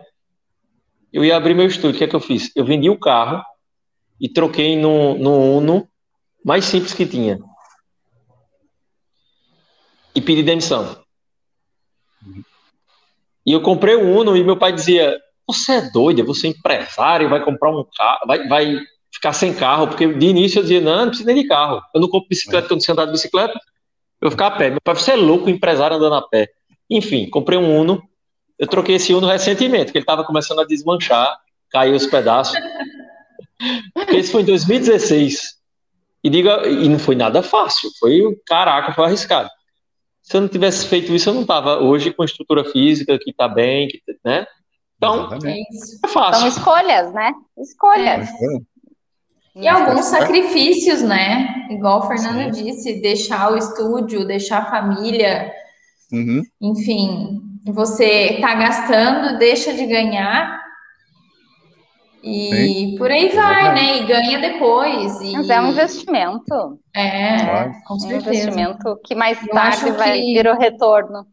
Eu ia abrir meu estúdio, o que é que eu fiz? Eu vendi o carro e troquei no, no Uno mais simples que tinha. E pedi demissão. E eu comprei o Uno e meu pai dizia: Você é doido, você é empresário, vai comprar um carro, vai, vai ficar sem carro, porque de início eu dizia, não, não precisa nem de carro. Eu não compro bicicleta, quando você andar de bicicleta, eu vou ficar a pé. Meu pai, você é louco, empresário andando a pé. Enfim, comprei um Uno. Eu troquei esse Uno recentemente, porque ele estava começando a desmanchar, caiu os pedaços. Esse foi em 2016. E diga, e não foi nada fácil. Foi, caraca, foi arriscado. Se eu não tivesse feito isso, eu não estava hoje com estrutura física que está bem, que, né? Então, é, é fácil. São escolhas, né? Escolhas. É. E alguns sacrifícios, né? Igual o Fernando Sim. disse, deixar o estúdio, deixar a família, uhum. enfim, você tá gastando, deixa de ganhar e Sim. por aí vai, né? E ganha depois. E... Mas é um investimento. É, com certeza. É um investimento que mais tarde vai que... vir o retorno.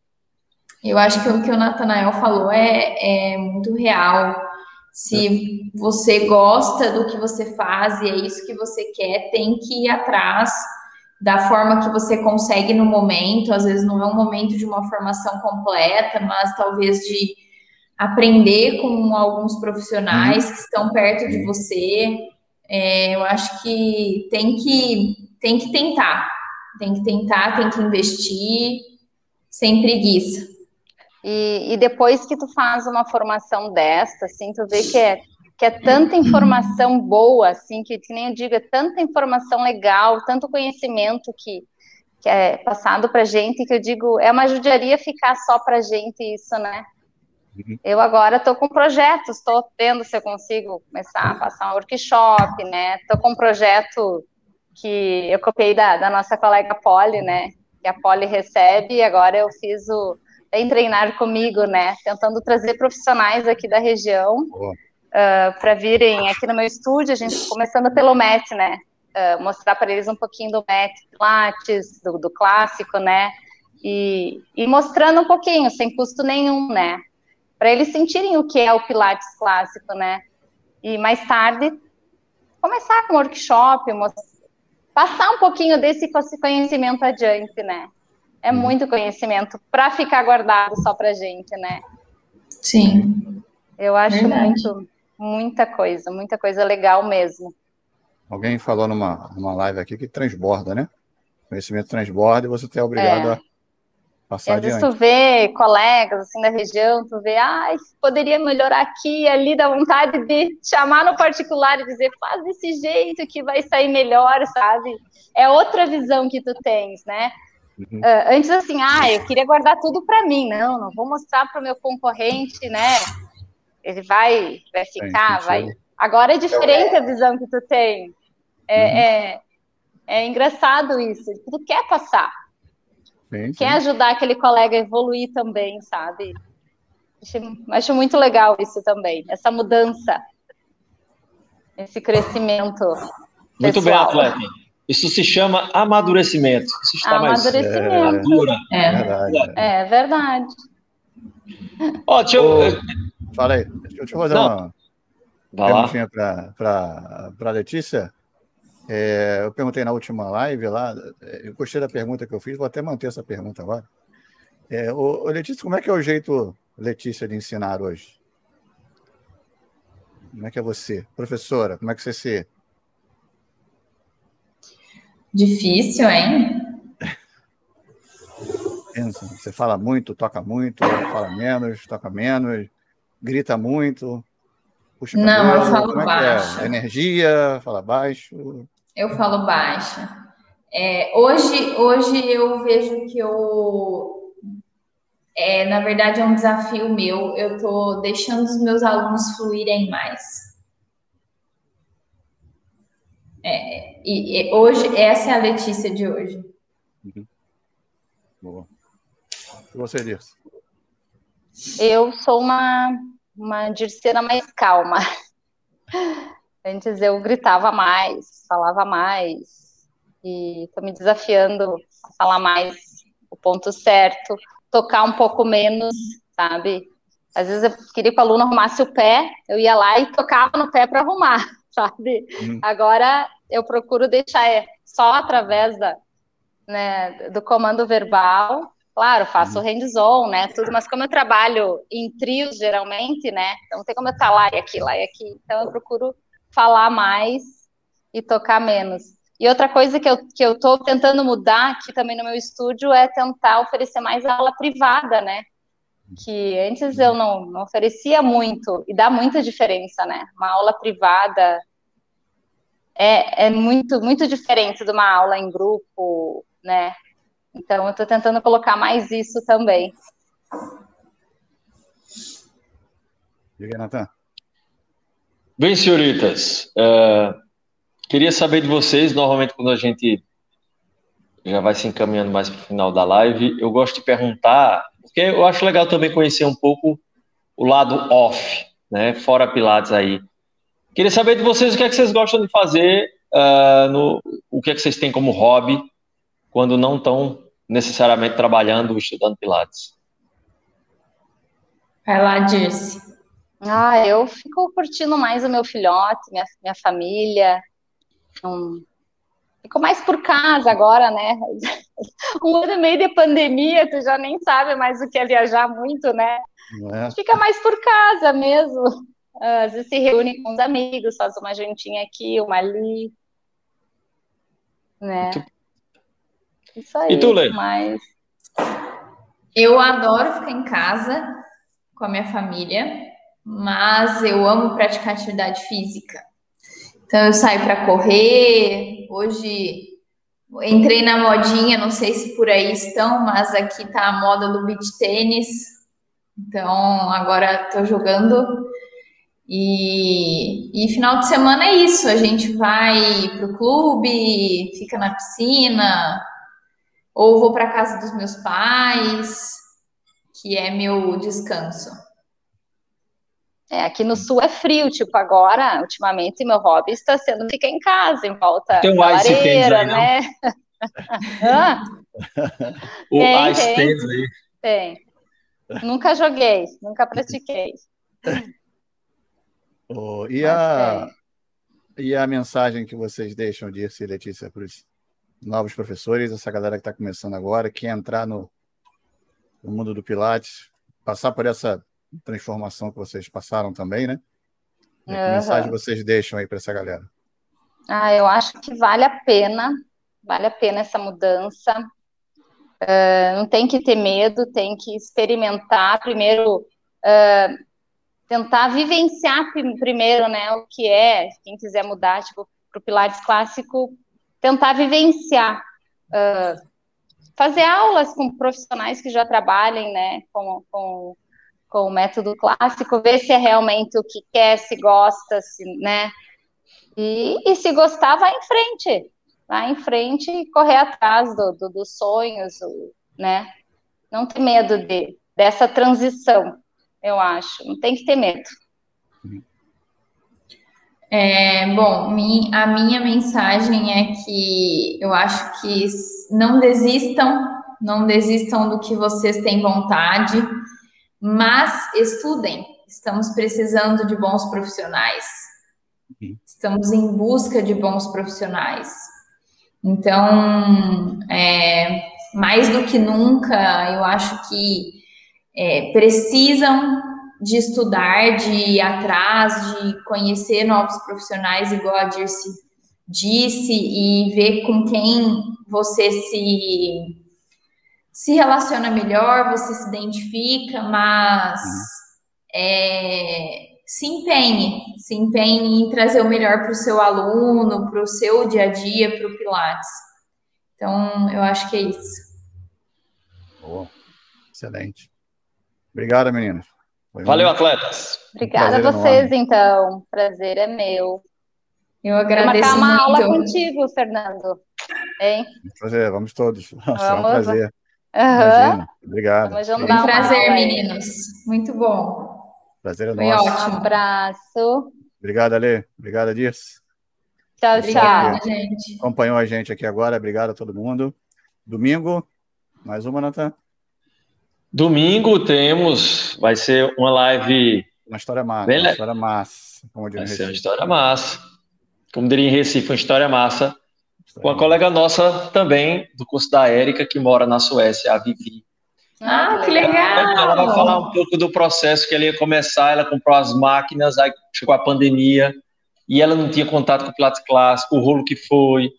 Eu acho que o que o Natanael falou é, é muito real se você gosta do que você faz e é isso que você quer, tem que ir atrás da forma que você consegue no momento. Às vezes não é um momento de uma formação completa, mas talvez de aprender com alguns profissionais uhum. que estão perto de você. É, eu acho que tem que tem que tentar, tem que tentar, tem que investir sem preguiça. E, e, depois que tu faz uma formação desta, assim, tu vê que é, que é tanta informação boa, assim, que, que nem eu digo, é tanta informação legal, tanto conhecimento que, que é passado pra gente, que eu digo, é uma judiaria ficar só pra gente isso, né? Uhum. Eu agora estou com projetos, estou vendo se eu consigo começar a passar um workshop, né? Estou com um projeto que eu copiei da, da nossa colega Polly, né? Que a Polly recebe, e agora eu fiz o vem treinar comigo, né? Tentando trazer profissionais aqui da região uh, ah, para virem aqui no meu estúdio, a gente começando pelo MET, né? Uh, mostrar para eles um pouquinho do MET Pilates, do, do clássico, né? E, e, mostrando um pouquinho, sem custo nenhum, né? Para eles sentirem o que é o Pilates clássico, né? E mais tarde começar com um workshop, passar um pouquinho desse conhecimento adiante, né? É uhum. muito conhecimento para ficar guardado só para gente, né? Sim. Eu acho muito, muita coisa, muita coisa legal mesmo. Alguém falou numa, numa live aqui que transborda, né? Conhecimento transborda e você é obrigado é. a passar às adiante. vezes tu vê colegas assim da região, tu vê, ah, poderia melhorar aqui ali, dá vontade de chamar no particular e dizer, faz desse jeito que vai sair melhor, sabe? É outra visão que tu tens, né? Uhum. Uh, antes, assim, ah, eu queria guardar tudo para mim. Não, não vou mostrar para o meu concorrente, né? Ele vai, vai ficar, vai. Agora é diferente a visão que tu tem. É, uhum. é, é, engraçado isso. Tu quer passar. Sim, quer ajudar aquele colega a evoluir também, sabe? Acho, acho muito legal isso também, essa mudança, esse crescimento. Muito pessoal. bem, atleta. Isso se chama amadurecimento. Isso está amadurecimento. mais é, é, verdade. É verdade. Ó, deixa eu... Fala aí. Deixa eu fazer Não. uma perguntinha para a Letícia. É, eu perguntei na última live lá, eu gostei da pergunta que eu fiz, vou até manter essa pergunta agora. É, ô, ô Letícia, como é que é o jeito, Letícia, de ensinar hoje? Como é que é você? Professora, como é que você se Difícil, hein? Você fala muito, toca muito, fala menos, toca menos, grita muito. Puxa Não, cabelo, eu falo é, é baixo. É? Energia, fala baixo. Eu falo baixo. É, hoje, hoje eu vejo que eu, é, na verdade, é um desafio meu. Eu estou deixando os meus alunos fluírem mais. É, e, e, hoje, essa é a Letícia de hoje. Uhum. Boa. E você, Dirce? Eu sou uma, uma dirceira mais calma. Antes eu gritava mais, falava mais, e estou me desafiando a falar mais o ponto certo, tocar um pouco menos, sabe? Às vezes eu queria que o aluno arrumasse o pé, eu ia lá e tocava no pé para arrumar, [laughs] sabe? Uhum. Agora eu procuro deixar é, só através da, né, do comando verbal. Claro, faço uhum. hands-on, né, tudo, mas como eu trabalho em trios, geralmente, né, então não tem como eu estar lá e aqui, lá e aqui, então eu procuro falar mais e tocar menos. E outra coisa que eu, que eu tô tentando mudar aqui também no meu estúdio é tentar oferecer mais aula privada, né, que antes eu não, não oferecia muito, e dá muita diferença, né, uma aula privada, é, é muito, muito diferente de uma aula em grupo, né? Então, eu estou tentando colocar mais isso também. Diga, Natan. Bem, senhoritas, uh, queria saber de vocês, normalmente quando a gente já vai se encaminhando mais para o final da live, eu gosto de perguntar, porque eu acho legal também conhecer um pouco o lado off, né, fora Pilates aí. Queria saber de vocês o que é que vocês gostam de fazer, uh, no, o que é que vocês têm como hobby, quando não estão necessariamente trabalhando ou estudando Pilates. Vai lá, Dirce. Ah, eu fico curtindo mais o meu filhote, minha, minha família. Um, fico mais por casa agora, né? [laughs] Um ano e meio de pandemia, tu já nem sabe mais o que é viajar muito, né? É. Fica mais por casa mesmo. Às vezes se reúne com os amigos, faz uma jantinha aqui, uma ali. Né? Isso aí. E tu, Lê? Mas... Eu adoro ficar em casa com a minha família, mas eu amo praticar atividade física. Então eu saio para correr. Hoje entrei na modinha, não sei se por aí estão, mas aqui tá a moda do beach tênis. Então agora estou jogando. E, e final de semana é isso, a gente vai pro clube, fica na piscina, ou vou para casa dos meus pais, que é meu descanso. É, aqui no sul é frio, tipo, agora, ultimamente, meu hobby está sendo ficar em casa, em volta tem um da ice lareira, aí, né? [laughs] o tem, ice tem, aí. Tem. Nunca joguei, nunca pratiquei. [laughs] Oh, e, a, e a mensagem que vocês deixam, Dirce e Letícia, para os novos professores, essa galera que está começando agora, que entrar no, no mundo do Pilates, passar por essa transformação que vocês passaram também, né? Que uhum. mensagem vocês deixam aí para essa galera? Ah, eu acho que vale a pena, vale a pena essa mudança. Uh, não tem que ter medo, tem que experimentar primeiro, uh, tentar vivenciar primeiro, né, o que é, quem quiser mudar, tipo, para o Pilates clássico, tentar vivenciar, uh, fazer aulas com profissionais que já trabalhem, né, com, com, com o método clássico, ver se é realmente o que quer, se gosta, se, né, e, e se gostar, vai em frente, vai em frente e correr atrás do, do, dos sonhos, né, não ter medo de, dessa transição, eu acho, não tem que ter medo. É, bom, a minha mensagem é que eu acho que não desistam, não desistam do que vocês têm vontade, mas estudem. Estamos precisando de bons profissionais. Estamos em busca de bons profissionais. Então, é, mais do que nunca, eu acho que é, precisam de estudar, de ir atrás, de conhecer novos profissionais, igual a Dirce disse, e ver com quem você se, se relaciona melhor, você se identifica, mas é, se empenhe, se empenhe em trazer o melhor para o seu aluno, para o seu dia a dia, para o Pilates. Então, eu acho que é isso. Boa. Excelente. Obrigado, meninas. Valeu, atletas. Obrigada a vocês, enorme. então. Prazer é meu. Eu agradeço Vou uma muito. aula contigo, Fernando. Hein? Prazer, vamos todos. [laughs] Vamos. é um prazer. Uhum. Obrigado. Um prazer, meninos. Muito bom. Prazer é Foi nosso. ótimo. Um abraço. Obrigado, Ale. Obrigado, Dirce. Tchau, Obrigada, tchau. gente. Acompanhou a gente aqui agora. Obrigado a todo mundo. Domingo, mais uma, Natan. Domingo temos, vai ser uma live. Uma história massa. Bem uma história massa. Como vai ser uma história massa. Como diria em Recife, uma história massa. História com a colega nossa também, do curso da Érica, que mora na Suécia, a Vivi. Ah, que legal! Ela vai falar um pouco do processo que ela ia começar. Ela comprou as máquinas, aí chegou a pandemia e ela não tinha contato com o Pilates Clássico, o rolo que foi.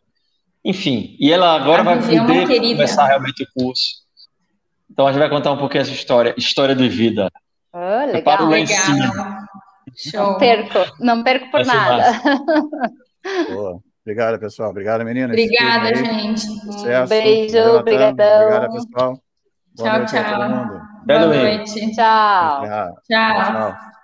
Enfim, e ela agora a vai é uma poder querida. começar realmente o curso. Então a gente vai contar um pouquinho essa história, história de vida. Ah, legal. Prepara o lencinho. Legal. Show. Não perco, não perco por nada. [laughs] Boa. Obrigado, pessoal. Obrigado, meninas. Obrigada, gente. Um Beijo, obrigadão. Obrigada, pessoal. Boa tchau, noite tchau. Boa noite. Tchau. tchau. tchau.